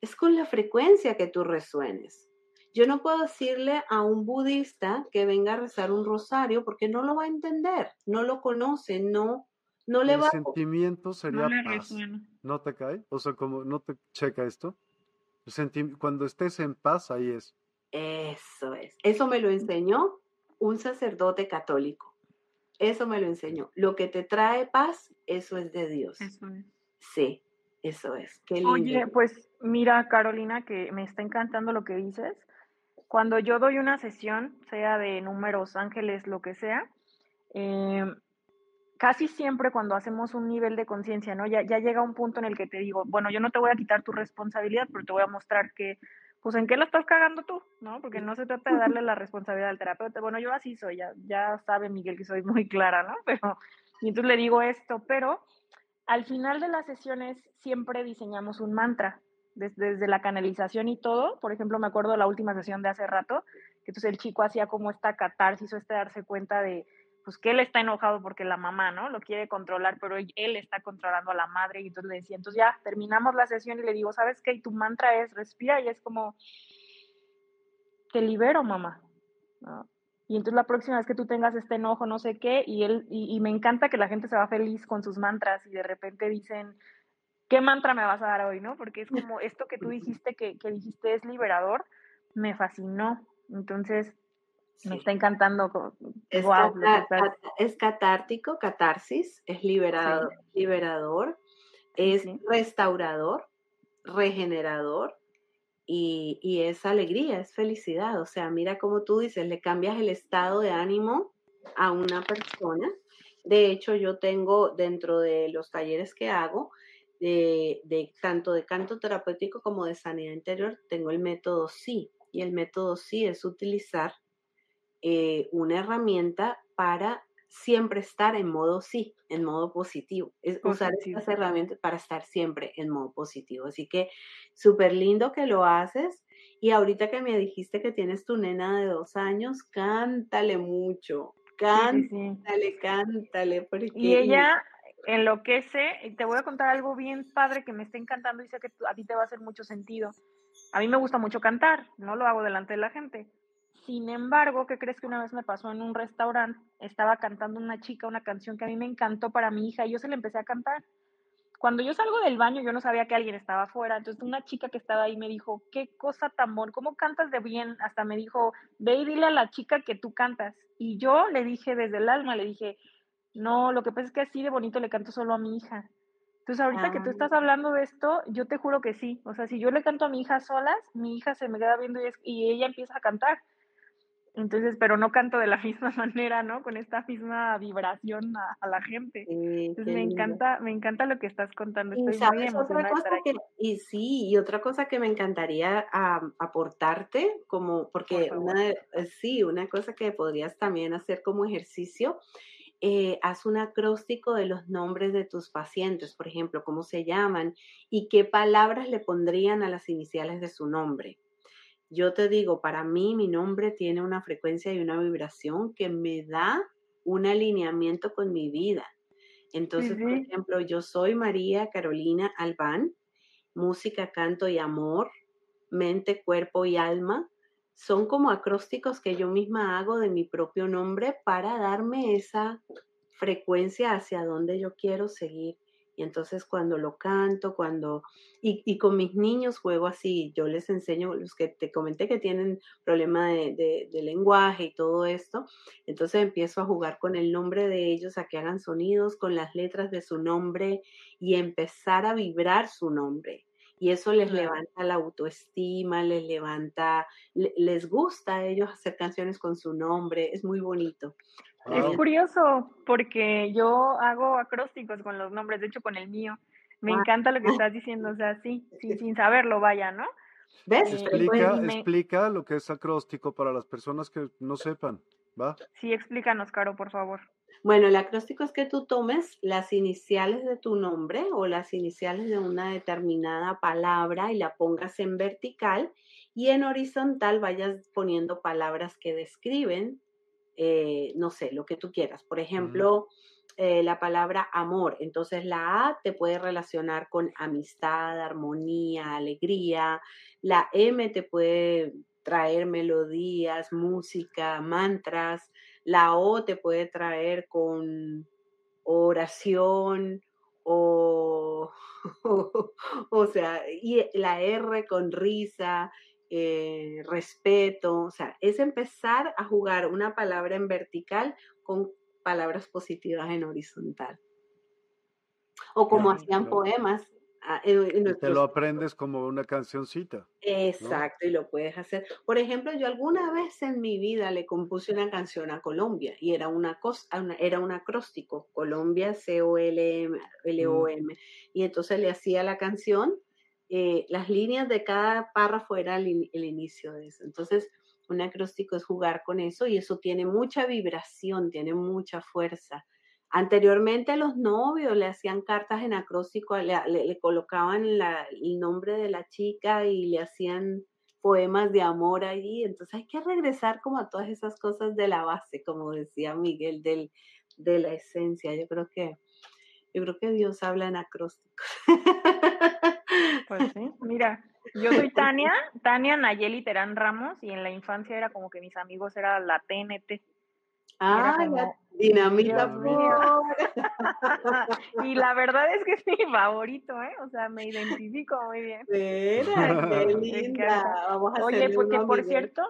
es con la frecuencia que tú resuenes. Yo no puedo decirle a un budista que venga a rezar un rosario porque no lo va a entender, no lo conoce, no, no le va El sentimiento sería paz. ¿No te cae? O sea, como no te checa esto. Cuando estés en paz, ahí es. Eso es. Eso me lo enseñó un sacerdote católico. Eso me lo enseñó. Lo que te trae paz, eso es de Dios. Eso es. Sí, eso es. Oye, pues mira, Carolina, que me está encantando lo que dices. Cuando yo doy una sesión, sea de números, ángeles, lo que sea, eh, casi siempre cuando hacemos un nivel de conciencia, ¿no? Ya, ya llega un punto en el que te digo, bueno, yo no te voy a quitar tu responsabilidad, pero te voy a mostrar que pues en qué la estás cagando tú, ¿no? Porque no se trata de darle la responsabilidad al terapeuta. Bueno, yo así soy, ya, ya sabe Miguel que soy muy clara, ¿no? Pero, y entonces le digo esto, pero al final de las sesiones siempre diseñamos un mantra, desde, desde la canalización y todo. Por ejemplo, me acuerdo de la última sesión de hace rato, que entonces el chico hacía como esta catarsis o este darse cuenta de, pues que él está enojado porque la mamá, ¿no? Lo quiere controlar, pero él está controlando a la madre y entonces le decía, entonces ya terminamos la sesión y le digo, ¿sabes qué? Y tu mantra es respira y es como, te libero, mamá. Y entonces la próxima vez que tú tengas este enojo, no sé qué, y él, y, me encanta que la gente se va feliz con sus mantras y de repente dicen, ¿qué mantra me vas a dar hoy, no? Porque es como esto que tú (laughs) dijiste, que, que dijiste es liberador, me fascinó. Entonces, me está encantando. Es, es catártico, catarsis, es liberador, liberador es restaurador, regenerador y, y, es alegría, es felicidad. O sea, mira como tú dices, le cambias el estado de ánimo a una persona. De hecho, yo tengo dentro de los talleres que hago, de, de tanto de canto terapéutico como de sanidad interior, tengo el método sí. Y el método sí es utilizar eh, una herramienta para siempre estar en modo sí, en modo positivo. Es usar estas herramientas para estar siempre en modo positivo. Así que súper lindo que lo haces. Y ahorita que me dijiste que tienes tu nena de dos años, cántale mucho. Cántale, cántale. Porque... Y ella enloquece. Y te voy a contar algo bien padre que me está encantando y sé que a ti te va a hacer mucho sentido. A mí me gusta mucho cantar, no lo hago delante de la gente sin embargo, ¿qué crees que una vez me pasó en un restaurante? Estaba cantando una chica una canción que a mí me encantó para mi hija y yo se la empecé a cantar. Cuando yo salgo del baño, yo no sabía que alguien estaba afuera. Entonces, una chica que estaba ahí me dijo, qué cosa tan bonita, ¿cómo cantas de bien? Hasta me dijo, ve y dile a la chica que tú cantas. Y yo le dije desde el alma, le dije, no, lo que pasa es que así de bonito le canto solo a mi hija. Entonces, ahorita que tú estás ah. hablando de esto, yo te juro que sí. O sea, si yo le canto a mi hija solas, mi hija se me queda viendo y, y ella empieza a cantar. Entonces, pero no canto de la (laughs) misma manera, ¿no? Con esta misma vibración a, la gente. Entonces me encanta, me encanta lo que estás contando. Estoy muy otra cosa que, y sí, y otra cosa que me encantaría aportarte, como, porque una, eh, sí, una cosa que podrías también hacer como ejercicio, eh, haz un acróstico de los nombres de tus pacientes, por ejemplo, cómo se llaman y qué palabras le pondrían a las iniciales de su nombre. Yo te digo, para mí mi nombre tiene una frecuencia y una vibración que me da un alineamiento con mi vida. Entonces, por ejemplo, yo soy María Carolina Albán, música, canto y amor, mente, cuerpo y alma. Son como acrósticos que yo misma hago de mi propio nombre para darme esa frecuencia hacia donde yo quiero seguir. Y entonces cuando lo canto, cuando... Y, con mis niños juego así, yo les enseño, los que te comenté que tienen problema de, lenguaje y todo esto, entonces empiezo a jugar con el nombre de ellos, a que hagan sonidos con las letras de su nombre y empezar a vibrar su nombre y eso les levanta la autoestima, les levanta, les gusta a ellos hacer canciones con su nombre, es muy bonito. Es curioso porque yo hago acrósticos con los nombres, de hecho con el mío. Me encanta lo que (laughs) estás diciendo, o sea, sí, sin saberlo, vaya, ¿no? ¿Ves? Explica, pues, explica lo que es acróstico para las personas que no sepan, ¿va? Sí, explícanos, Caro, por favor. Bueno, el acróstico es que tú tomes las iniciales de tu nombre o las iniciales de una determinada palabra y la pongas en vertical y en horizontal vayas poniendo palabras que describen eh, no sé, lo que tú quieras. Por ejemplo, eh, la palabra amor. Entonces la A te puede relacionar con amistad, armonía, alegría. La M te puede traer melodías, música, mantras. La O te puede traer con oración o, (laughs) o sea, y la R con risa eh, respeto, o sea, es empezar a jugar una palabra en vertical con palabras positivas en horizontal. O como hacían poemas. Ah, te lo aprendes como una cancioncita. Exacto, y lo puedes hacer. Por ejemplo, yo alguna vez en mi vida le compuse una canción a Colombia y era una, era un acróstico, Colombia C-O-L-M, L-O-M. Mm. Y entonces le hacía la canción eh, las líneas de cada párrafo era el, el, inicio de eso. Entonces, un acróstico es jugar con eso y eso tiene mucha vibración, tiene mucha fuerza. Anteriormente los novios le hacían cartas en acróstico, le, colocaban el nombre de la chica y le hacían poemas de amor allí. Entonces hay que regresar como a todas esas cosas de la base, como decía Miguel, del, de la esencia. Yo creo que, yo creo que Dios habla en acróstico. (laughs) Pues sí, mira, yo soy Tania, Tania Nayeli Terán Ramos, y en la infancia era como que mis amigos era la TNT. Ah, la dinamita. (laughs) y la verdad es que es mi favorito, ¿eh? O sea, me identifico muy bien. Mira, qué (laughs) linda. Vamos a Oye, porque por cierto,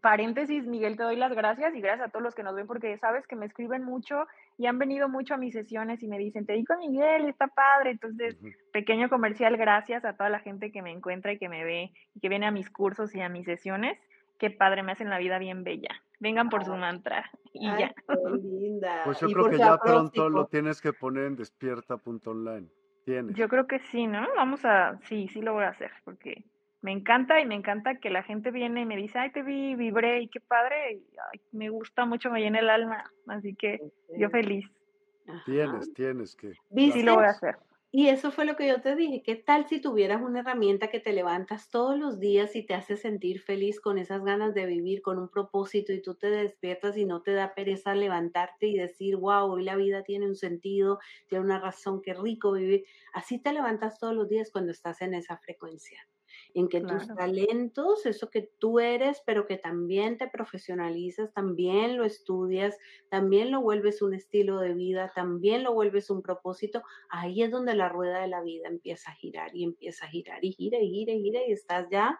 paréntesis, Miguel, te doy las gracias y gracias a todos los que nos ven porque sabes que me escriben mucho y han venido mucho a mis sesiones y me dicen, te digo Miguel, está padre. Entonces, pequeño comercial, gracias a toda la gente que me encuentra y que me ve y que viene a mis cursos y a mis sesiones. Qué padre, me hacen la vida bien bella. Vengan por su mantra y ya. linda. Pues yo creo que ya pronto lo tienes que poner en despierta.online. Tienes. Yo creo que sí, ¿no? Vamos a, sí, sí lo voy a hacer porque me encanta y me encanta que la gente viene y me dice, ay, te vi, vibré y qué padre, me gusta mucho, me llena el alma, así que yo feliz. Tienes, tienes que. Sí, lo voy a hacer. Y eso fue lo que yo te dije, ¿qué tal si tuvieras una herramienta que te levantas todos los días y te hace sentir feliz con esas ganas de vivir, con un propósito y tú te despiertas y no te da pereza levantarte y decir, wow, hoy la vida tiene un sentido, tiene una razón, qué rico vivir. Así te levantas todos los días cuando estás en esa frecuencia en que tus talentos, eso que tú eres, pero que también te profesionalizas, también lo estudias, también lo vuelves un estilo de vida, también lo vuelves un propósito, ahí es donde la rueda de la vida empieza a girar y empieza a girar y gira y gira y gira y estás ya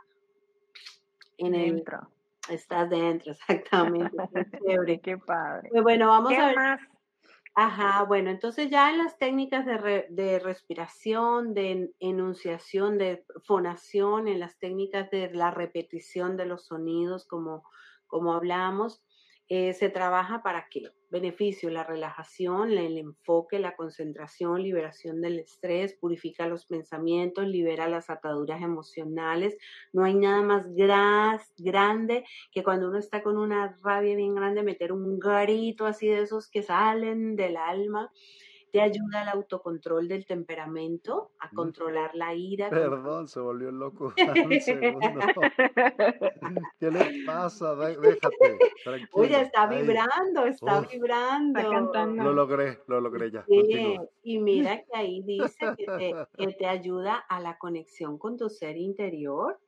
en dentro. Estás dentro, (laughs) exactamente. Qué (laughs) chévere. Qué padre. Pues bueno, vamos a ver. Más? Ajá, bueno, entonces ya en las técnicas de, respiración, de enunciación, de fonación, en las técnicas de la repetición de los sonidos, como, como hablamos, eh, se trabaja para qué? Beneficio, la relajación, el enfoque, la concentración, liberación del estrés, purifica los pensamientos, libera las ataduras emocionales. No hay nada más grande que cuando uno está con una rabia bien grande, meter un garito así de esos que salen del alma te ayuda al autocontrol del temperamento, a controlar la ira. Perdón, se volvió loco. (laughs) Un segundo. (laughs) ¿Qué le pasa? Déjate, (laughs) tranquilo. Oye, está vibrando, está vibrando. Está cantando. Lo logré, lo logré ya. y mira que ahí dice que te, que te ayuda a la conexión con tu ser interior,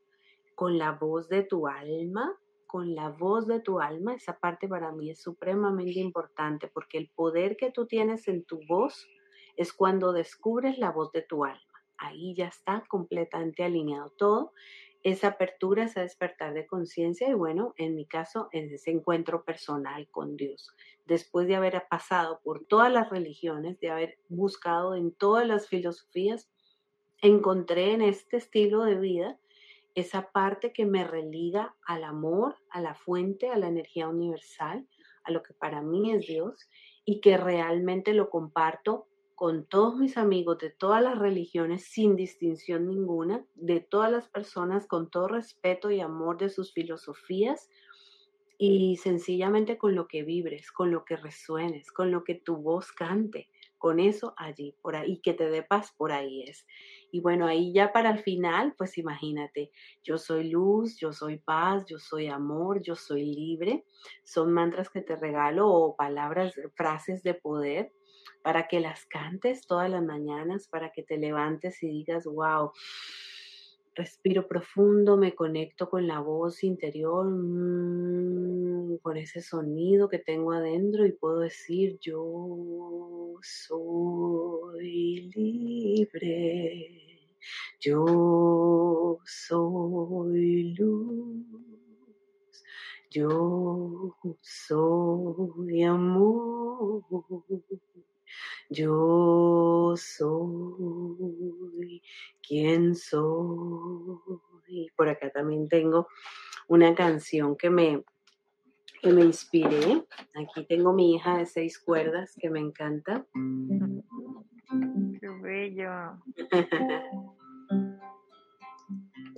con la voz de tu alma, con la voz de tu alma, esa parte para mí es supremamente importante porque el poder que tú tienes en tu voz es cuando descubres la voz de tu alma. Ahí ya está completamente alineado todo. Esa apertura, ese despertar de conciencia y bueno, en mi caso, es ese encuentro personal con Dios. Después de haber pasado por todas las religiones, de haber buscado en todas las filosofías, encontré en este estilo de vida esa parte que me religa al amor, a la fuente, a la energía universal, a lo que para mí es Dios y que realmente lo comparto con todos mis amigos de todas las religiones sin distinción ninguna, de todas las personas con todo respeto y amor de sus filosofías y sencillamente con lo que vibres, con lo que resuenes, con lo que tu voz cante, con eso allí, por ahí, que te dé paz, por ahí es. Y bueno, ahí ya para el final, pues imagínate, yo soy luz, yo soy paz, yo soy amor, yo soy libre. Son mantras que te regalo o palabras, frases de poder para que las cantes todas las mañanas, para que te levantes y digas, wow, respiro profundo, me conecto con la voz interior, mm, con ese sonido que tengo adentro y puedo decir, yo soy libre, yo soy luz, yo soy amor. Yo soy quien soy. Por acá también tengo una canción que me, que me inspiré. Aquí tengo mi hija de seis cuerdas que me encanta. Qué bello. (laughs)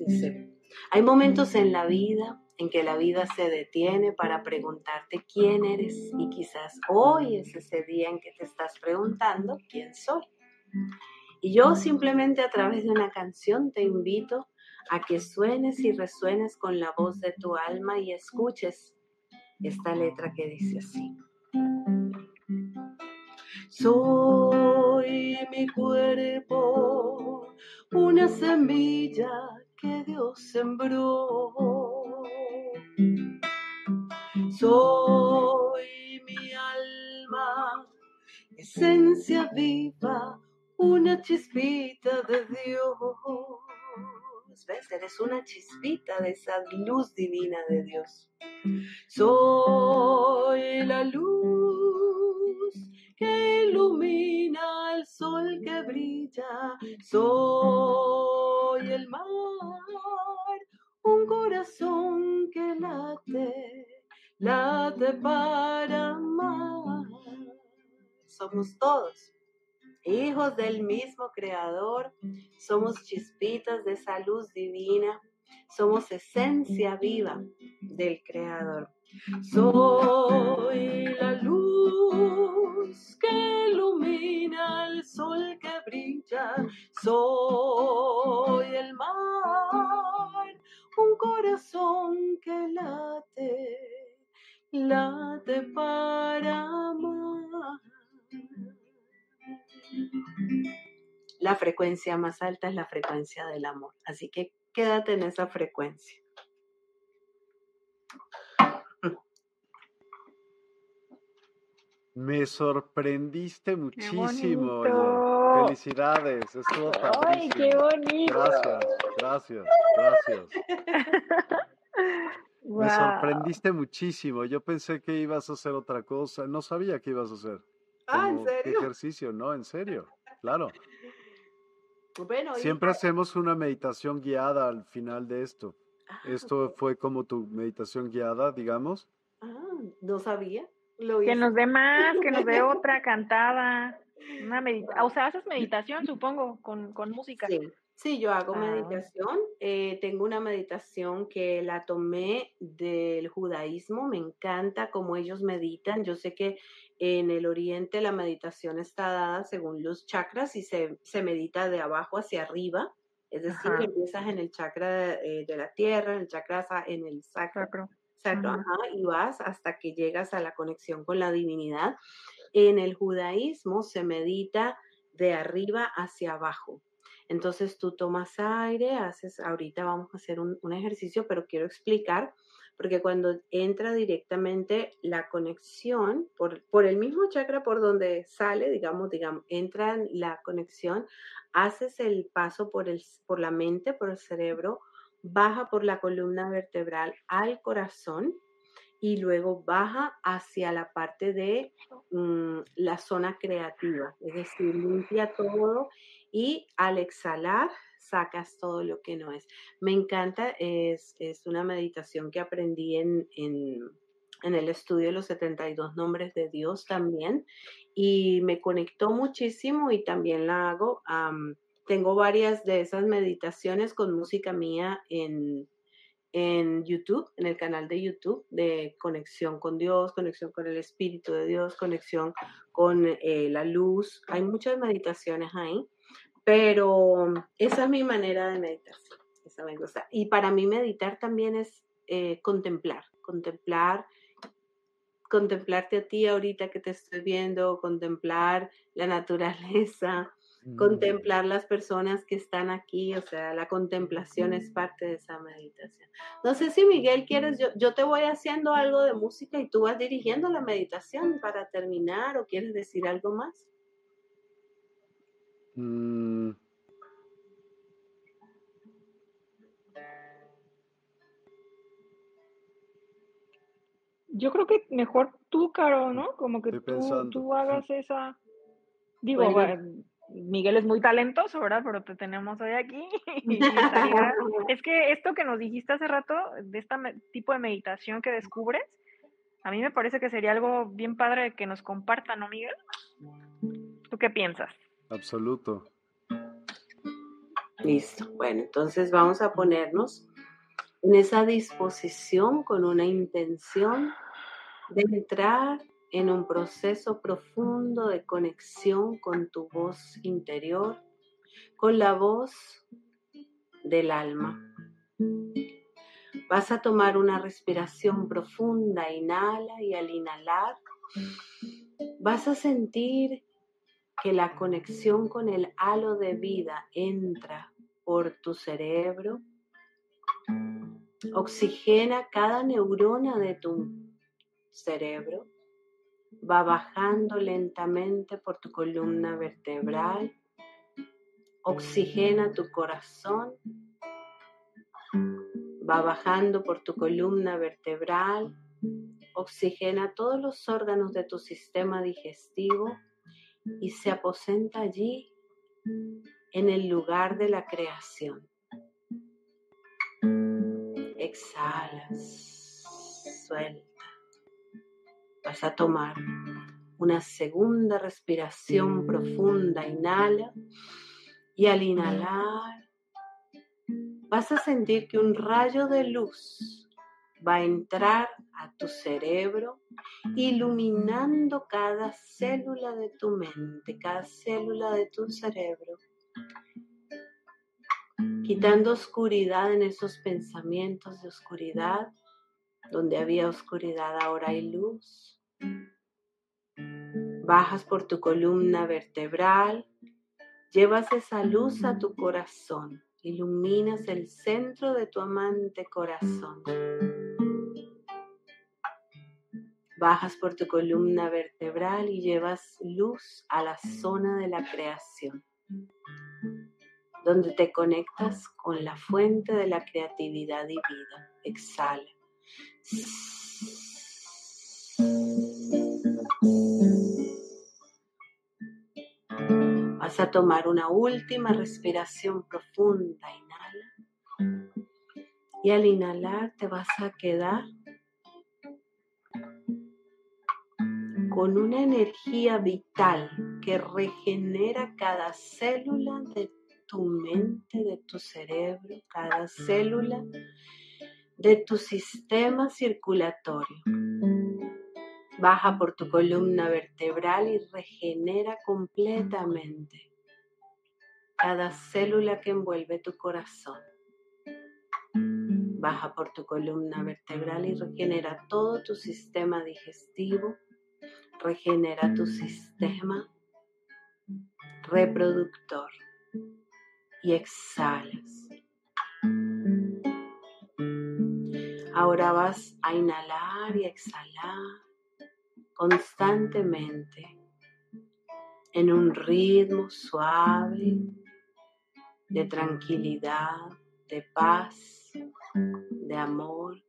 Dice, hay momentos en la vida en que la vida se detiene para preguntarte quién eres y quizás hoy es ese día en que te estás preguntando quién soy. Y yo simplemente a través de una canción te invito a que suenes y resuenes con la voz de tu alma y escuches esta letra que dice así. Soy mi cuerpo, una semilla que Dios sembró soy mi alma, esencia viva, una chispita de Dios. ¿ves? Eres una chispita de esa luz divina de Dios. Soy la luz que ilumina el sol que brilla. Soy el mar, un corazón que late, late para amar. Somos todos hijos del mismo Creador, somos chispitas de esa luz divina, somos esencia viva del Creador. Soy la luz que ilumina el sol que brilla, soy el mar, un corazón que late, late para amar. La frecuencia más alta es la frecuencia del amor. Así que quédate en esa frecuencia. Me sorprendiste muchísimo. Felicidades, estuvo ¡Ay, qué bonito! Gracias, gracias, gracias. (laughs) Me sorprendiste muchísimo. Yo pensé que ibas a hacer otra cosa. No sabía que ibas a hacer. Ah, ¿en serio? ejercicio, no, en serio, claro. Bueno, Siempre hacemos una meditación guiada al final de esto. Ah, ¿Esto fue como tu meditación guiada, digamos? Ah, no sabía. Lo Que nos dé más, que nos dé (laughs) otra cantada. Una medita o sea, haces meditación, supongo, con, con música. Sí, sí, yo hago Ah. meditación. Eh, tengo una meditación que la tomé del judaísmo. Me encanta cómo ellos meditan. Yo sé que en el oriente la meditación está dada según los chakras y se, se medita de abajo hacia arriba. Es decir, Ajá. empiezas en el chakra eh, de la tierra, en el chakra en el sacro, Sacro. Ajá, y vas hasta que llegas a la conexión con la divinidad. En el judaísmo se medita de arriba hacia abajo. Entonces tú tomas aire, haces, ahorita vamos a hacer un, un ejercicio, pero quiero explicar, porque cuando entra directamente la conexión por, por el mismo chakra por donde sale, digamos, digamos, entra la conexión, haces el paso por, el, por la mente, por el cerebro, baja por la columna vertebral al corazón y luego baja hacia la parte de mm, la zona creativa, es decir, limpia todo y al exhalar sacas todo lo que no es. Me encanta, es, es una meditación que aprendí en, en, en el estudio de los 72 nombres de Dios también y me conectó muchísimo y también la hago. Tengo varias de esas meditaciones con música mía en, en YouTube, en el canal de YouTube de conexión con Dios, conexión con el Espíritu de Dios, conexión con eh, la luz. Hay muchas meditaciones ahí, pero esa es mi manera de meditación. Esa me gusta. Y para mí meditar también es eh, contemplar, contemplar, contemplarte a ti ahorita que te estoy viendo, contemplar la (laughs) naturaleza, Mm. contemplar las personas que están aquí, o sea, la contemplación es parte de esa meditación. No sé si Miguel quieres, yo, yo te voy haciendo algo de música y tú vas dirigiendo la meditación para terminar o quieres decir algo más. Mm, Yo creo que mejor tú, Caro, ¿no? Como que tú, tú hagas esa. Digo, Bueno. Miguel es muy talentoso, ¿verdad? Pero te tenemos hoy aquí. (laughs) (laughs) es que esto que nos dijiste hace rato, de este tipo de meditación que descubres, a mí me parece que sería algo bien padre que nos compartan, ¿no, Miguel? ¿Tú qué piensas? absoluto. Listo. Bueno, entonces vamos a ponernos en esa disposición con una intención de entrar en un proceso profundo de conexión con tu voz interior, con la voz del alma. Vas a tomar una respiración profunda, inhala y al inhalar vas a sentir que la conexión con el halo de vida entra por tu cerebro, oxigena cada neurona de tu cerebro, va bajando lentamente por tu columna vertebral, oxigena tu corazón va bajando por tu columna vertebral, oxigena todos los órganos de tu sistema digestivo y se aposenta allí en el lugar de la creación. Exhalas, suelta. Vas a tomar una segunda respiración profunda. Inhala y al inhalar vas a sentir que un rayo de luz va a entrar a tu cerebro, iluminando cada célula de tu mente, cada célula de tu cerebro, quitando oscuridad en esos pensamientos de oscuridad, donde había oscuridad ahora hay luz. Bajas por tu columna vertebral, llevas esa luz a tu corazón, iluminas el centro de tu amante corazón. Bajas por tu columna vertebral y llevas luz a la zona de la creación, donde te conectas con la fuente de la creatividad y vida. Exhala. Vas a tomar una última respiración profunda. Inhala. Y al inhalar te vas a quedar con una energía vital que regenera cada célula de tu mente, de tu cerebro, cada célula de tu sistema circulatorio. Baja por tu columna vertebral y regenera completamente cada célula que envuelve tu corazón. Baja por tu columna vertebral y regenera todo tu sistema digestivo, regenera tu sistema reproductor y exhalas. Ahora vas a inhalar y exhalar constantemente en un ritmo suave de tranquilidad, de paz, de amor.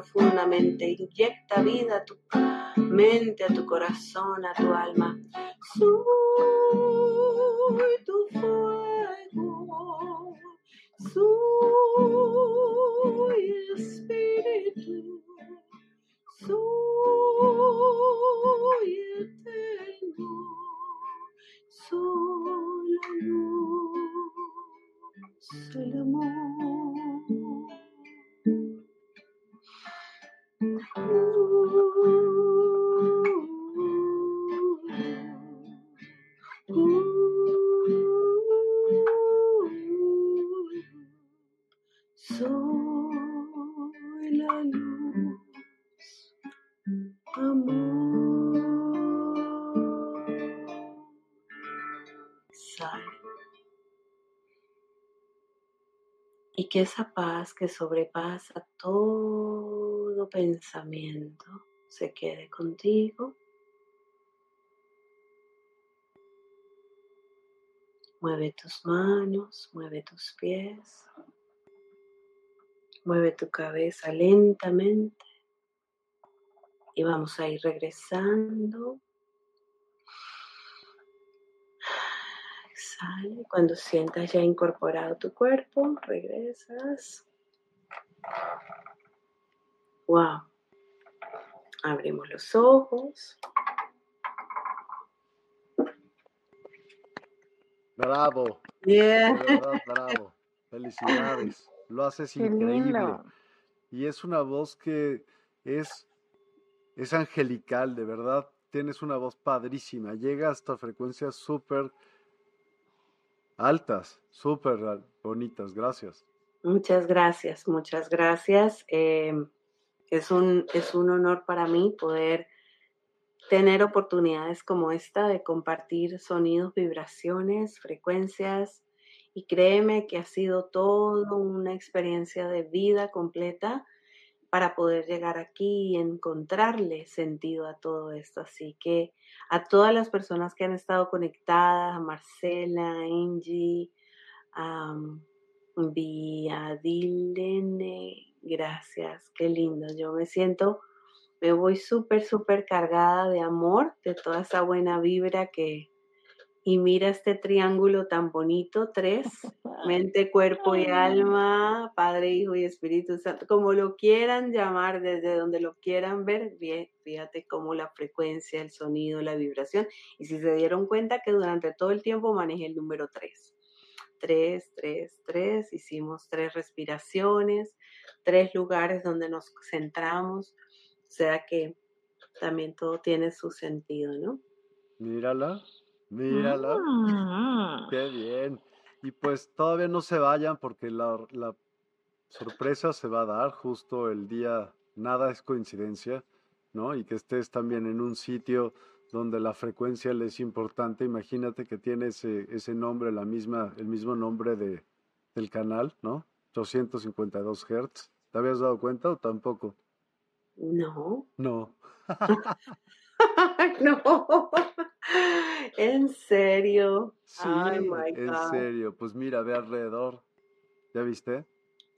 Profundamente, inyecta vida a tu mente, a tu corazón, a tu alma. Esa paz que sobrepasa todo pensamiento se quede contigo. Mueve tus manos, mueve tus pies, mueve tu cabeza lentamente y vamos a ir regresando Cuando sientas ya incorporado tu cuerpo, regresas. Wow. Abrimos los ojos. Bravo. Yeah. bravo. Felicidades. Lo haces increíble. Y es una voz que es, es angelical, de verdad. tienes una voz padrísima, llega hasta frecuencias súper altas, súper bonitas, gracias. Muchas gracias, muchas gracias. Em, es, un, es un honor para mí poder tener oportunidades como esta de compartir sonidos, vibraciones, frecuencias. Y créeme que ha sido toda una experiencia de vida completa para poder llegar aquí y encontrarle sentido a todo esto. Así que a todas las personas que han estado conectadas, a Marcela, Angie, a gracias, qué lindo. Yo me siento, me voy súper, súper cargada de amor, de toda esa buena vibra que, y mira este triángulo tan bonito, tres, (laughs) mente, cuerpo y alma, Padre, Hijo y Espíritu Santo, como lo quieran llamar, desde donde lo quieran ver, bien, fíjate cómo la frecuencia, el sonido, la vibración, y si se dieron cuenta que durante todo el tiempo manejé el número tres. Tres, tres, tres, hicimos tres respiraciones, tres lugares donde nos centramos, o sea que también todo tiene su sentido, ¿no? Mírala, Mírala. Ah. Qué bien. Y pues todavía no se vayan porque la, la, sorpresa se va a dar justo el día, nada es coincidencia, ¿no? Y que estés también en un sitio donde la frecuencia le es importante. Imagínate que tiene ese, ese nombre, la misma, el mismo nombre de, del canal, ¿no? 252 Hz. ¿Te habías dado cuenta o tampoco? No. No. (laughs) (laughs) no. (laughs) ¿En serio? Sí, en serio. Pues mira, ve alrededor. ¿Ya viste?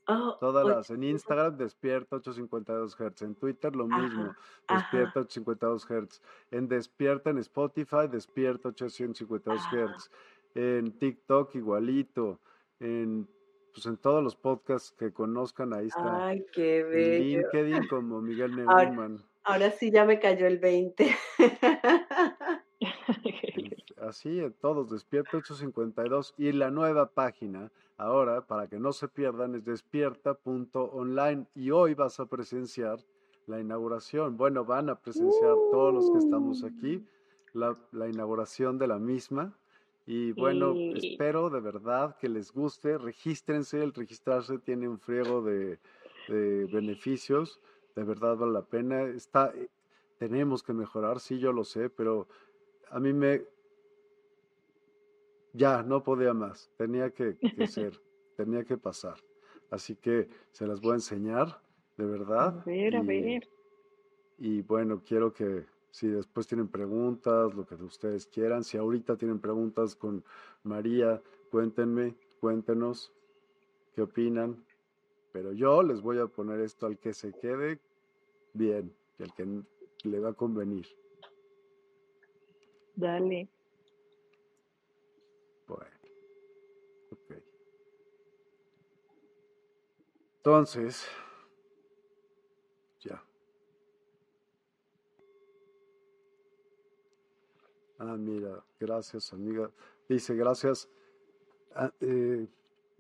Oh, Todas las, en Instagram despierta 852 Hz, en Twitter lo mismo, despierta 852 Hz, en despierta en Spotify despierta 852 Hz, en TikTok igualito, en pues en todos los podcasts que conozcan ahí está. Ay, qué bello. En LinkedIn como Miguel (laughs) Neumann. Ahora, sí ya me cayó el 20. (laughs) Así, en todos, Despierta 852. Y la nueva página, ahora, para que no se pierdan, es despierta.online. Y hoy vas a presenciar la inauguración. Bueno, van a presenciar todos los que estamos aquí la, inauguración de la misma. Y bueno, espero de verdad que les guste. Regístrense, el registrarse tiene un friego de, de beneficios. De verdad vale la pena. Está, eh, tenemos que mejorar, sí, yo lo sé, pero a mí me... Ya, no podía más, tenía que, ser, (laughs) tenía que pasar. Así que se las voy a enseñar, de verdad. A ver, a ver. Y bueno, quiero que si después tienen preguntas, lo que ustedes quieran, si ahorita tienen preguntas con María, cuéntenme, cuéntenos qué opinan. Pero yo les voy a poner esto al que se quede bien, y al que le va a convenir. Dale. Bueno. Ok. Entonces, ya. Ah, mira, gracias amiga. Dice, gracias. Ah, eh,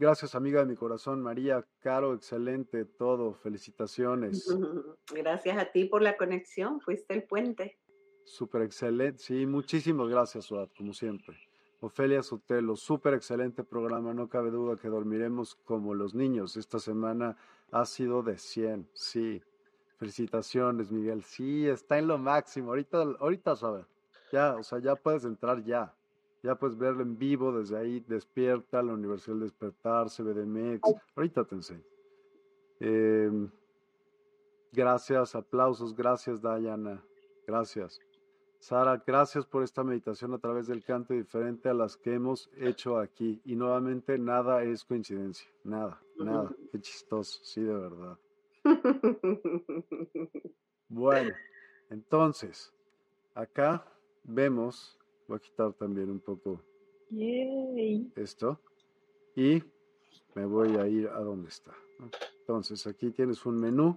gracias amiga de mi corazón, María Caro, excelente todo, felicitaciones. (laughs) Gracias a ti por la conexión, fuiste el puente. Súper excelente. Sí, muchísimas gracias, Suad, como siempre. Ofelia Sotelo, súper excelente programa. No cabe duda que dormiremos como los niños. Esta semana ha sido de 100. Sí. Felicitaciones, Miguel. Sí, está en lo máximo. Ahorita, ahorita, ver. Ya, o sea, ya puedes entrar ya. Ya puedes verlo en vivo desde ahí. Despierta, la Universidad del Despertar, CBDMX. Ahorita te enseño. Em, gracias, aplausos. Gracias, Dayana. Gracias. Sara, gracias por esta meditación a través del canto diferente a las que hemos hecho aquí. Y nuevamente, nada es coincidencia. Nada, nada. (laughs) Qué chistoso, sí, de verdad. (laughs) Bueno, entonces, acá vemos, voy a quitar también un poco esto y me voy a ir a donde está. Entonces, aquí tienes un menú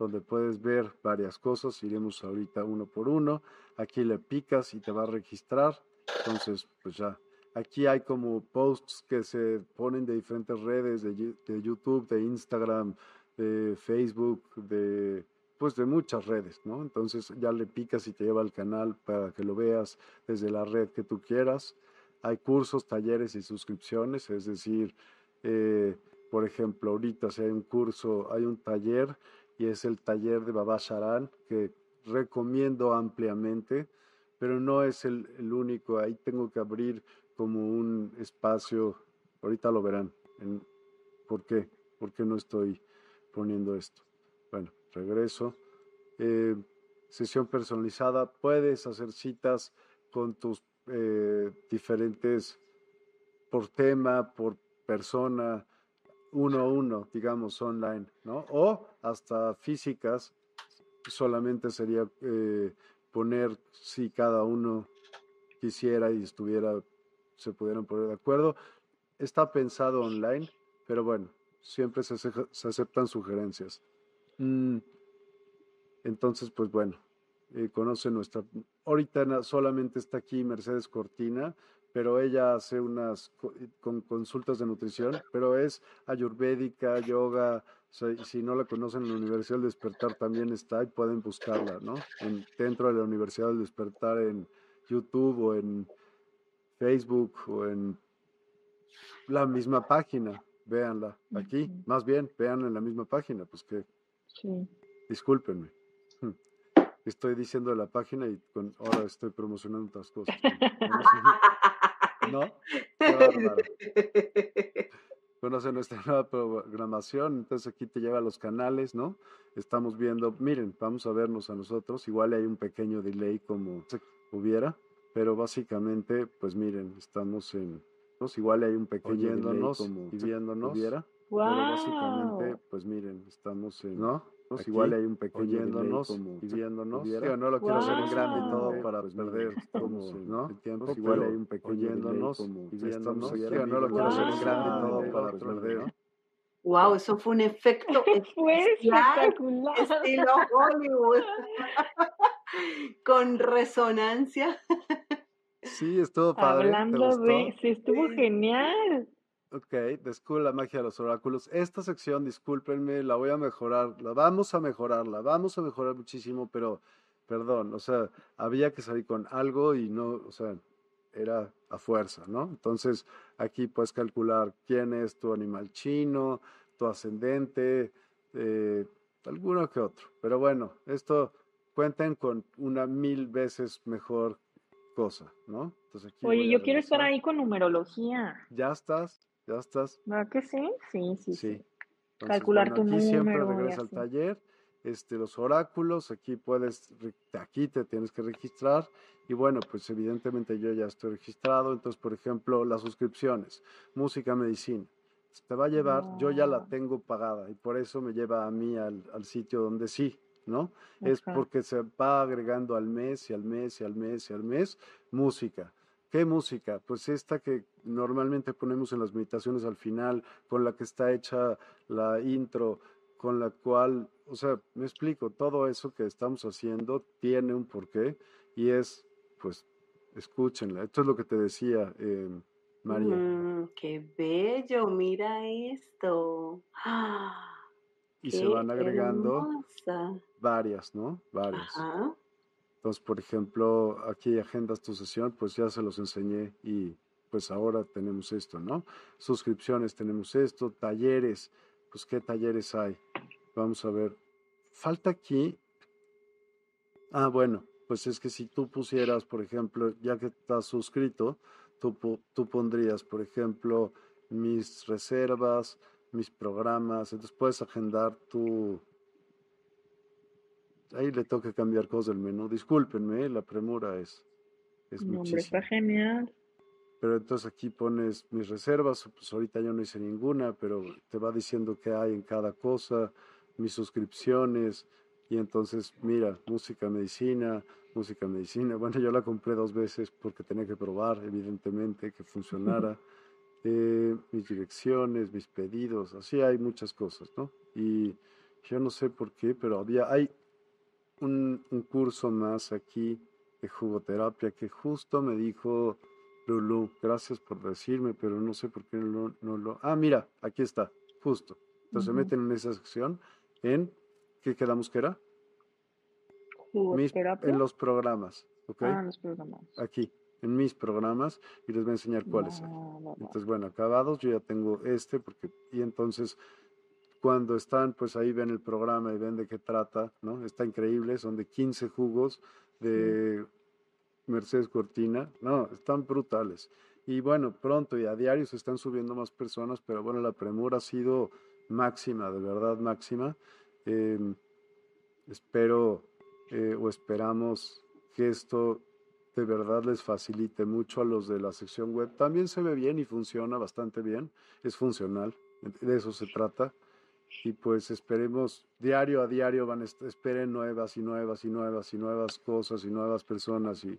donde puedes ver varias cosas. Iremos ahorita uno por uno. Aquí le picas y te va a registrar. Entonces, pues ya. Aquí hay como posts que se ponen de diferentes redes, de, YouTube, de Instagram, de Facebook, de pues de muchas redes, ¿no? Entonces ya le picas y te lleva al canal para que lo veas desde la red que tú quieras. Hay cursos, talleres y suscripciones, es decir, eh, por ejemplo, ahorita si hay un curso, hay un taller y es el taller de Baba Sharan que recomiendo ampliamente, pero no es el, único. Ahí tengo que abrir como un espacio, ahorita lo verán. En, ¿Por qué? ¿Por qué no estoy poniendo esto? Bueno, regreso. Eh, sesión personalizada, puedes hacer citas con tus eh, diferentes, por tema, por persona, uno a uno, digamos, online, ¿no? O hasta físicas, solamente sería eh, poner si cada uno quisiera y estuviera, se pudieran poner de acuerdo. Está pensado online, pero bueno, siempre se, se aceptan sugerencias. Mm, entonces, pues bueno, eh, conoce nuestra... Ahorita solamente está aquí Mercedes Cortina, pero ella hace unas con consultas de nutrición, pero es ayurvédica, yoga, si no la conocen, la Universidad del Despertar también está y pueden buscarla, ¿no? dentro de la Universidad del Despertar en YouTube o en Facebook o en la misma página, véanla aquí, más bien, véanla en la misma página, pues que... Sí. Discúlpenme. (laughs) Estoy diciendo la página y con, ahora estoy promocionando otras cosas. (laughs) ¿No? Conoce nuestra nueva programación, entonces aquí te lleva a los canales, ¿no? Estamos viendo, miren, vamos a vernos a nosotros, igual hay un pequeño delay como hubiera, pero básicamente, pues miren, estamos en, igual hay un pequeño delay como viéndonos, hubiera, pero básicamente, pues miren, estamos en, ¿no? Aquí, igual hay un pequeño oyéndonos y viéndonos. No lo quiero hacer en grande y todo para perder como, ¿no? el tiempo. igual hay un pequeño oyéndonos y viéndonos. No lo quiero hacer en grande y todo para perder. Wow, eso fue un efecto (laughs) fue espectacular. Estilo Hollywood. (laughs) Con resonancia. Sí, estuvo padre. Hablando de, sí, estuvo genial. Ok, descubro la magia de los oráculos. Esta sección, discúlpenme, la voy a mejorar, la vamos a mejorar, la vamos a mejorar muchísimo, pero perdón, o sea, había que salir con algo y no, o sea, era a fuerza, ¿no? Entonces, aquí puedes calcular quién es tu animal chino, tu ascendente, eh, alguno que otro. Pero bueno, esto cuenten con una mil veces mejor cosa, ¿no? Entonces aquí Oye, yo quiero estar ahí con numerología. Ya estás. ¿Ya estás? ¿Verdad que sí? Sí, sí, sí. Calcular tu número. siempre regresa al taller. Este, los oráculos, aquí puedes, aquí te tienes que registrar y bueno, pues evidentemente yo ya estoy registrado, entonces por ejemplo las suscripciones, música, medicina, te va a llevar, yo ya la tengo pagada y por eso me lleva a mí al, sitio donde sí, ¿no? Es porque se va agregando al mes y al mes y al mes y al mes música. ¿Qué música? Pues esta que normalmente ponemos en las meditaciones al final, con la que está hecha la intro, con la cual, o sea, me explico, todo eso que estamos haciendo tiene un porqué y es, pues, escúchenla. Esto es lo que te decía, eh, María. Mm, qué bello, mira esto. y se van agregando varias, ¿no? Varias. Ajá. Entonces, por ejemplo, aquí agendas tu sesión, pues ya se los enseñé y pues ahora tenemos esto, ¿no? Suscripciones tenemos esto, talleres, pues qué talleres hay. Vamos a ver. Falta aquí. Ah, bueno, pues es que si tú pusieras, por ejemplo, ya que estás suscrito, tú, tú pondrías, por ejemplo, mis reservas, mis programas, entonces puedes agendar tu, ahí le toca cambiar cosas del menú. Discúlpenme, la premura es, es no, muchísimo. está genial. Pero entonces aquí pones mis reservas, pues ahorita yo no hice ninguna, pero te va diciendo qué hay en cada cosa, mis suscripciones, y entonces mira, música, medicina, música, medicina. (laughs) Bueno, yo la compré dos veces porque tenía que probar, evidentemente, que funcionara. (laughs) Eh, mis direcciones, mis pedidos, así hay muchas cosas, ¿no? Y yo no sé por qué, pero había, hay un, curso más aquí de jugoterapia que justo me dijo Lulu, gracias por decirme, pero no sé por qué no, no lo... Ah, mira, aquí está, justo. Entonces se meten en esa sección en, ¿qué quedamos que era? en los programas, ¿ok? Ah, los programas. Aquí, en mis programas, y les voy a enseñar cuáles Entonces, bueno, acabados, yo ya tengo este, porque, y entonces, cuando están, pues ahí ven el programa y ven de qué trata, ¿no? Está increíble, son de 15 jugos de Mercedes Cortina, no, están brutales. Y bueno, pronto y a diario se están subiendo más personas, pero bueno, la premura ha sido máxima, de verdad máxima. Em, espero eh, o esperamos que esto de verdad les facilite mucho a los de la sección web. También se ve bien y funciona bastante bien, es funcional, de eso se trata. Y pues esperemos, diario a diario van, esperen nuevas y nuevas y nuevas y nuevas cosas y nuevas personas. Y,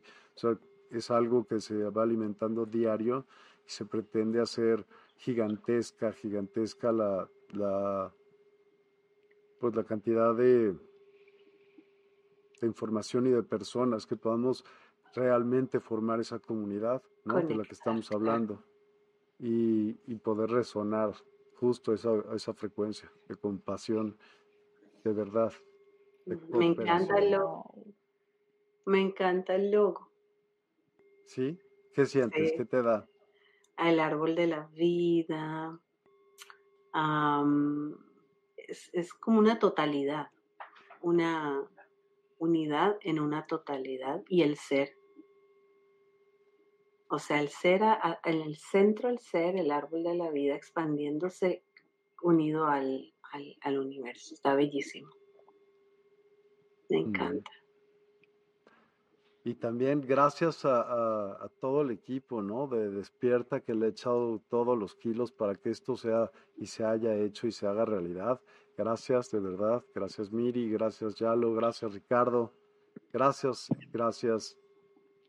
es algo que se va alimentando diario y se pretende hacer gigantesca, gigantesca la, la, pues la cantidad de, de información y de personas que podamos realmente formar esa comunidad ¿no? de la que estamos hablando y, poder resonar justo esa, esa frecuencia de compasión, de verdad. Me encanta el logo. Me encanta el logo. ¿Sí? ¿Qué sientes? ¿Qué te da? El árbol de la vida. es, es, como una totalidad, una unidad en una totalidad y el ser. O sea, el ser, en el centro el ser, el árbol de la vida expandiéndose unido al, al, universo. Está bellísimo. Me encanta. Y también gracias a, todo el equipo, ¿no? De Despierta que le ha echado todos los kilos para que esto sea y se haya hecho y se haga realidad. Gracias, de verdad. Gracias Miri, gracias Yalo, gracias Ricardo. Gracias, gracias,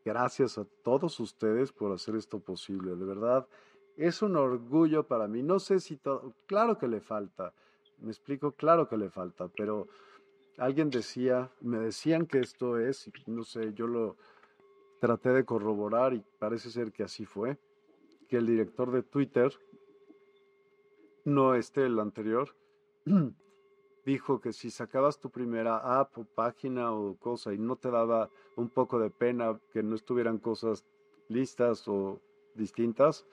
gracias a todos ustedes por hacer esto posible. De verdad, es un orgullo para mí. No sé si todo, claro que le falta. Me explico, claro que le falta, pero alguien decía, me decían que esto es, no sé, yo lo traté de corroborar y parece ser que así fue, que el director de Twitter, no este, el anterior, (clears throat) dijo que si sacabas tu primera app o página o cosa y no te daba un poco de pena que no estuvieran cosas listas o distintas,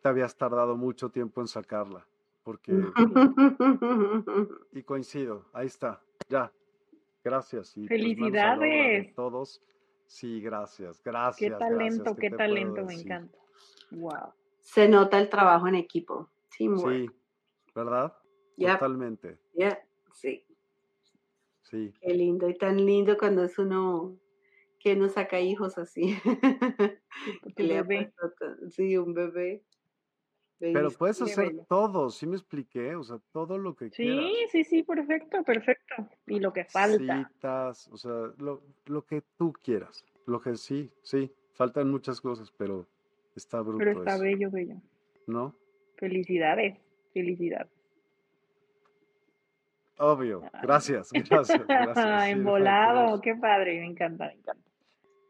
te habías tardado mucho tiempo en sacarla. Porque... (laughs) y coincido, ahí está. Ya, gracias. Y pues, Felicidades. todos. Sí, gracias, gracias. Qué talento, qué, talento, me encanta. Wow. Se nota el trabajo en equipo. Sí, ¿verdad? Totalmente. Sí. Sí. Qué lindo y tan lindo cuando es uno que no saca hijos así. (laughs) sí, un bebé. Pero puedes hacer todo, ¿sí me expliqué? O sea, todo lo que quieras. Sí, sí, sí, perfecto, perfecto. Y lo que falta. Citas, o sea, lo, lo que tú quieras. Lo que sí, sí, faltan muchas cosas, pero está bruto. Pero está bello, bello. ¿No? Felicidades, felicidades. Obvio, (laughs) gracias, gracias. gracias. Embolado, qué padre, me encanta, me encanta.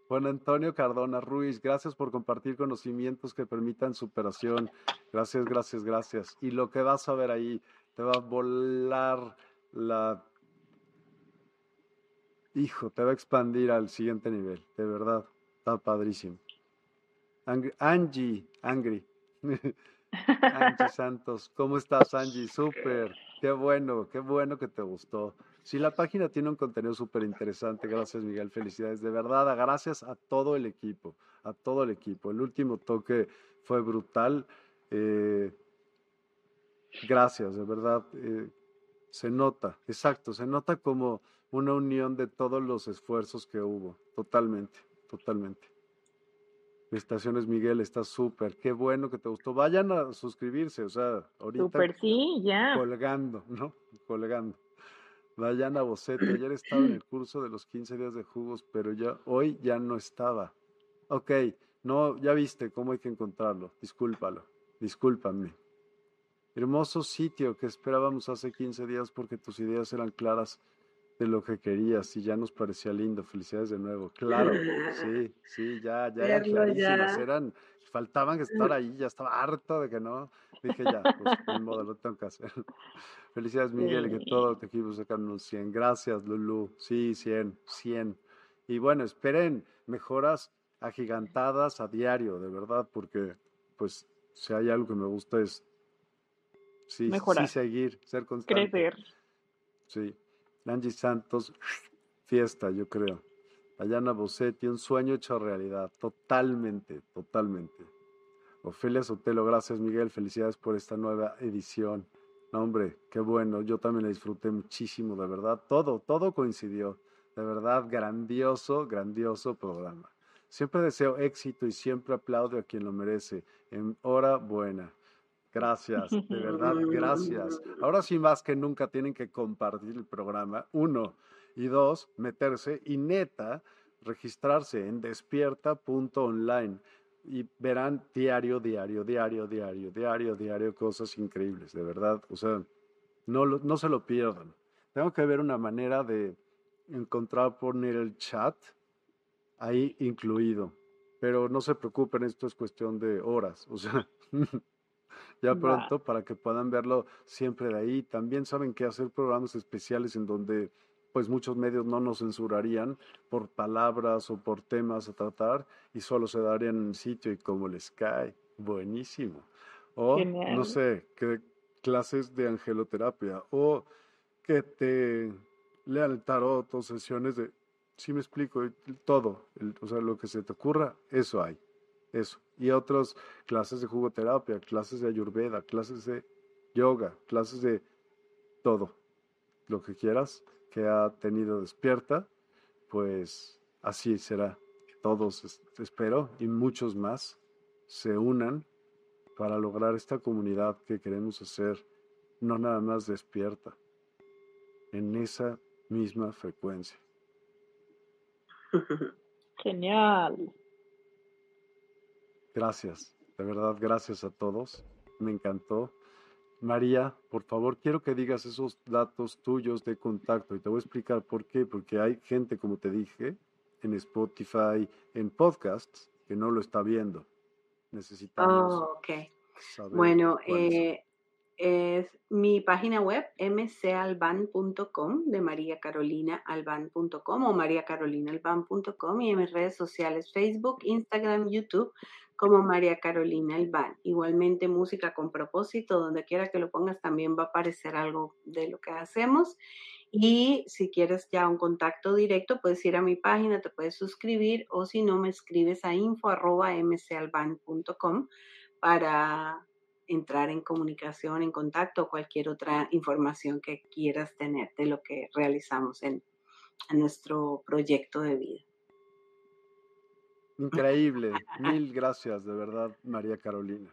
Juan Antonio Cardona Ruiz, gracias por compartir conocimientos que permitan superación. Gracias, gracias, gracias. Y lo que vas a ver ahí, te va a volar la... Hijo, te va a expandir al siguiente nivel, de verdad. Está padrísimo. Angie, Angry. (laughs) Angie Santos, ¿cómo estás, Angie? Súper, qué bueno, qué bueno que te gustó. Sí, la página tiene un contenido súper interesante. Gracias, Miguel. Felicidades. De verdad, gracias a todo el equipo, a todo el equipo. El último toque fue brutal. Eh, gracias, de verdad. Eh, se nota, exacto, se nota como una unión de todos los esfuerzos que hubo. Totalmente, totalmente. Estaciones Miguel está súper, qué bueno que te gustó. Vayan a suscribirse, o sea, ahorita. Súper, sí, ya. Colgando, ¿no? Colgando. Dayana Bocete, ayer estaba en el curso de los 15 días de jugos, pero ya hoy ya no estaba. Ok, no, ya viste cómo hay que encontrarlo. Discúlpalo, discúlpame. Hermoso sitio que esperábamos hace 15 días porque tus ideas eran claras. De lo que querías y ya nos parecía lindo. Felicidades de nuevo. Claro, (laughs) sí, sí, ya, ya eran clarísimas. Eran, faltaban estar ahí, ya estaba harto de que no. Dije ya, pues modo, lo tengo que hacer. (laughs) Felicidades, Miguel, que todo te equipo sacar unos 100. Gracias, Lulu. Sí, 100, 100. Y bueno, esperen mejoras agigantadas a diario, de verdad, porque pues si hay algo que me gusta es sí, sí seguir, ser constante. Crecer. Sí. Angie Santos, fiesta, yo creo. Ayana Bosetti, un sueño hecho realidad, totalmente, totalmente. Ofelia Sotelo, gracias Miguel, felicidades por esta nueva edición. No, hombre, qué bueno, yo también la disfruté muchísimo, de verdad, todo, todo coincidió. De verdad, grandioso, grandioso programa. Siempre deseo éxito y siempre aplaudo a quien lo merece. En hora buena. Gracias, de (laughs) verdad, gracias. Ahora sí más que nunca tienen que compartir el programa, uno, y dos, meterse y neta, registrarse en despierta.online y verán diario, diario, diario, diario, diario, diario cosas increíbles, de verdad. O sea, no, no se lo pierdan. Tengo que ver una manera de encontrar, poner el chat ahí incluido. Pero no se preocupen, esto es cuestión de horas. O sea, (laughs) ya pronto para que puedan verlo siempre de ahí. También saben que hacer programas especiales en donde pues muchos medios no nos censurarían por palabras o por temas a tratar y solo se darían en sitio y como les cae. Buenísimo. O no sé, que clases de angeloterapia o que te lean el tarot o sesiones de, si me explico, todo, o sea, lo que se te ocurra, eso hay. Eso. Y otras clases de jugoterapia, clases de ayurveda, clases de yoga, clases de todo. Lo que quieras que ha tenido despierta, pues así será. Todos, espero, y muchos más se unan para lograr esta comunidad que queremos hacer, no nada más despierta, en esa misma frecuencia. (laughs) Genial. Gracias, de verdad, gracias a todos. Me encantó. María, por favor, quiero que digas esos datos tuyos de contacto y te voy a explicar por qué. Porque hay gente, como te dije, en Spotify, en podcasts, que no lo está viendo. Necesitamos. Oh, ok. bueno, eh, es mi página web mcalban.com de mariacarolinaalban.com o mariacarolinaalban.com y en mis redes sociales Facebook, Instagram, YouTube como María Carolina Alban. Igualmente música con propósito, donde quiera que lo pongas también va a aparecer algo de lo que hacemos. Y si quieres ya un contacto directo, puedes ir a mi página, te puedes suscribir o si no me escribes a info.mcalban.com para entrar en comunicación, en contacto o cualquier otra información que quieras tener de lo que realizamos en nuestro proyecto de vida. (laughs) Increíble. (laughs) Mil gracias, de verdad, María Carolina.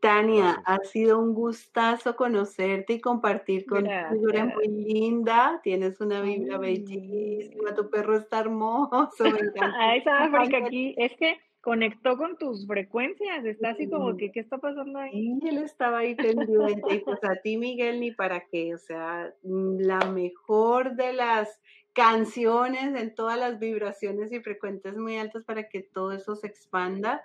Tania, ha sido un gustazo conocerte y compartir contigo. Eres muy linda, tienes una vibra bellísima, tu perro está hermoso. Me (laughs) ah, esa África aquí, es que conectó con tus frecuencias, está así como que, ¿qué está pasando ahí? Y él estaba ahí pendiente, y pues a ti, Miguel, ni para qué, o sea, la mejor de las canciones en todas las vibraciones y frecuencias muy altas para que todo eso se expanda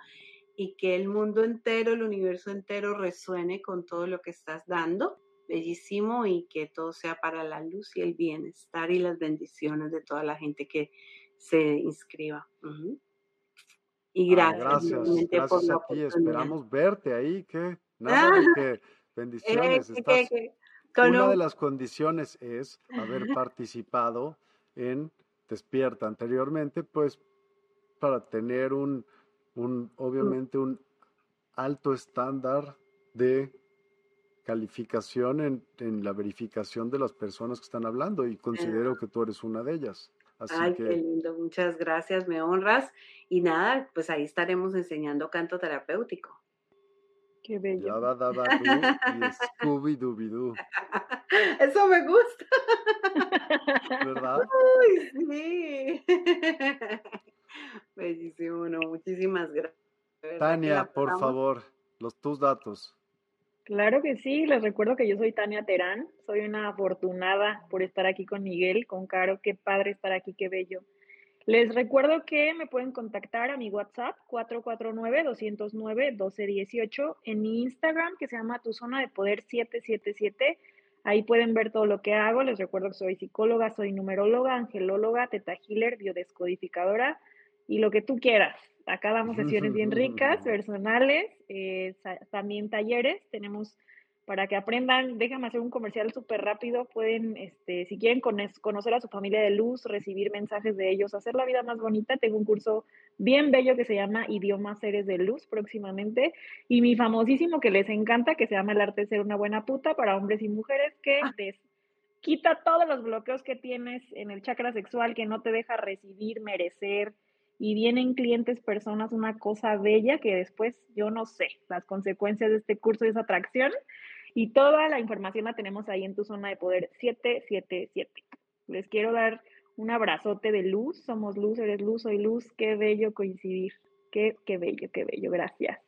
y que el mundo entero, el universo entero resuene con todo lo que estás dando. Bellísimo y que todo sea para la luz y el bienestar y las bendiciones de toda la gente que se inscriba. Y ah, gracias, gracias, por a ti. Esperamos verte ahí. (laughs) Que nada que bendiciones. una de las condiciones es haber (laughs) participado en Despierta anteriormente, pues para tener un, un obviamente un alto estándar de calificación en, en, la verificación de las personas que están hablando y considero que tú eres una de ellas. Así Ay, qué lindo, muchas gracias, me honras. Y nada, pues ahí estaremos enseñando canto terapéutico. Qué bello. y Scooby Dooby (laughs) Eso me gusta. ¿Verdad? Uy, sí. (laughs) Bellísimo, no, muchísimas gracias. Tania, por favor, los tus datos. Claro que sí, les recuerdo que yo soy Tania Terán, soy una afortunada por estar aquí con Miguel, con Caro, qué padre estar aquí, qué bello. Les recuerdo que me pueden contactar a mi WhatsApp 449-209-1218, en mi Instagram que se llama Tu Zona de Poder 777. Ahí pueden ver todo lo que hago. Les recuerdo que soy psicóloga, soy numeróloga, angelóloga, teta healer, biodescodificadora y lo que tú quieras. Acá damos sesiones bien ricas, (laughs) personales, eh, también talleres. Tenemos para que aprendan, déjame hacer un comercial súper rápido. Pueden, este, si quieren conocer a su familia de luz, recibir mensajes de ellos, hacer la vida más bonita. Tengo un curso bien bello que se llama Idiomas Seres de Luz próximamente. Y mi famosísimo que les encanta, que se llama El arte de ser una buena puta para hombres y mujeres, que ah. quita todos los bloqueos que tienes en el chakra sexual, que no te deja recibir, merecer y vienen clientes, personas, una cosa bella que después yo no sé las consecuencias de este curso de esa atracción y toda la información la tenemos ahí en tu zona de poder 777. Les quiero dar un abrazote de luz, somos luz, eres luz, soy luz, qué bello coincidir, qué, qué bello, qué bello, gracias.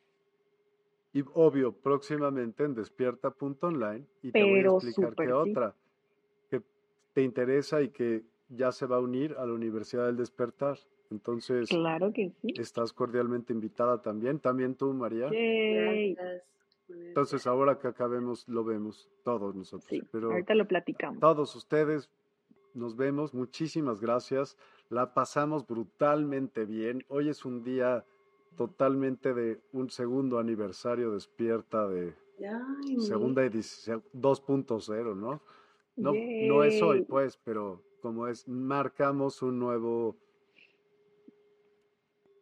Y obvio, próximamente en despierta.online y te voy a explicar qué otra que te interesa y que ya se va a unir a la Universidad del Despertar. Entonces, claro que sí. estás cordialmente invitada también. También tú, María. Entonces, ahora que acabemos, lo vemos todos nosotros. Sí, Pero ahorita lo platicamos. Todos ustedes, nos vemos. Muchísimas gracias. La pasamos brutalmente bien. Hoy es un día totalmente de un segundo aniversario despierta de segunda edición 2.0, ¿no? No, no es hoy, pues, pero como es, marcamos un nuevo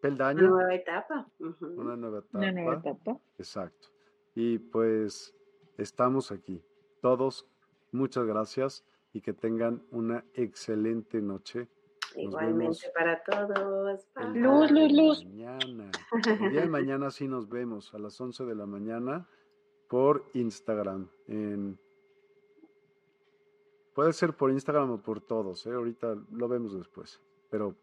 peldaño. Una nueva etapa. Una nueva etapa. Una nueva etapa. Exacto. Y pues estamos aquí. Todos, muchas gracias y que tengan una excelente noche. Igualmente para todos. Luz, luz, luz. Mañana. El día de mañana sí nos vemos a las 11 de la mañana por Instagram. En... Puede ser por Instagram o por todos, ¿eh? ahorita lo vemos después. Pero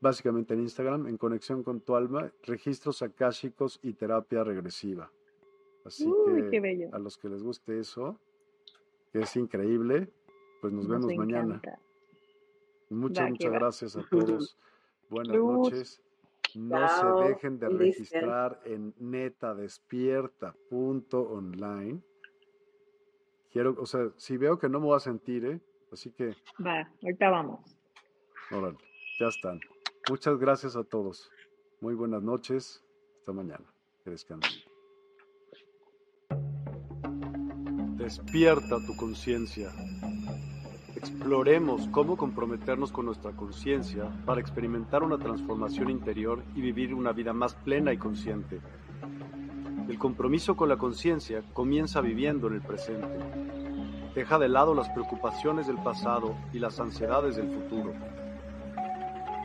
básicamente en Instagram, en conexión con tu alma, registros akáshicos y terapia regresiva. Así que a los que les guste eso, que es increíble, pues nos, vemos mañana. Muchas, muchas gracias a (laughs) todos. Buenas noches. No se dejen de registrar en netadespierta.online. Quiero, o sea, si veo que no me voy a sentir, ¿eh? Así que. Va, ahorita vamos. Órale. Ya están. Muchas gracias a todos. Muy buenas noches. Hasta mañana. Que descansen. Despierta tu conciencia. Exploremos cómo comprometernos con nuestra conciencia para experimentar una transformación interior y vivir una vida más plena y consciente. El compromiso con la conciencia comienza viviendo en el presente. Deja de lado las preocupaciones del pasado y las ansiedades del futuro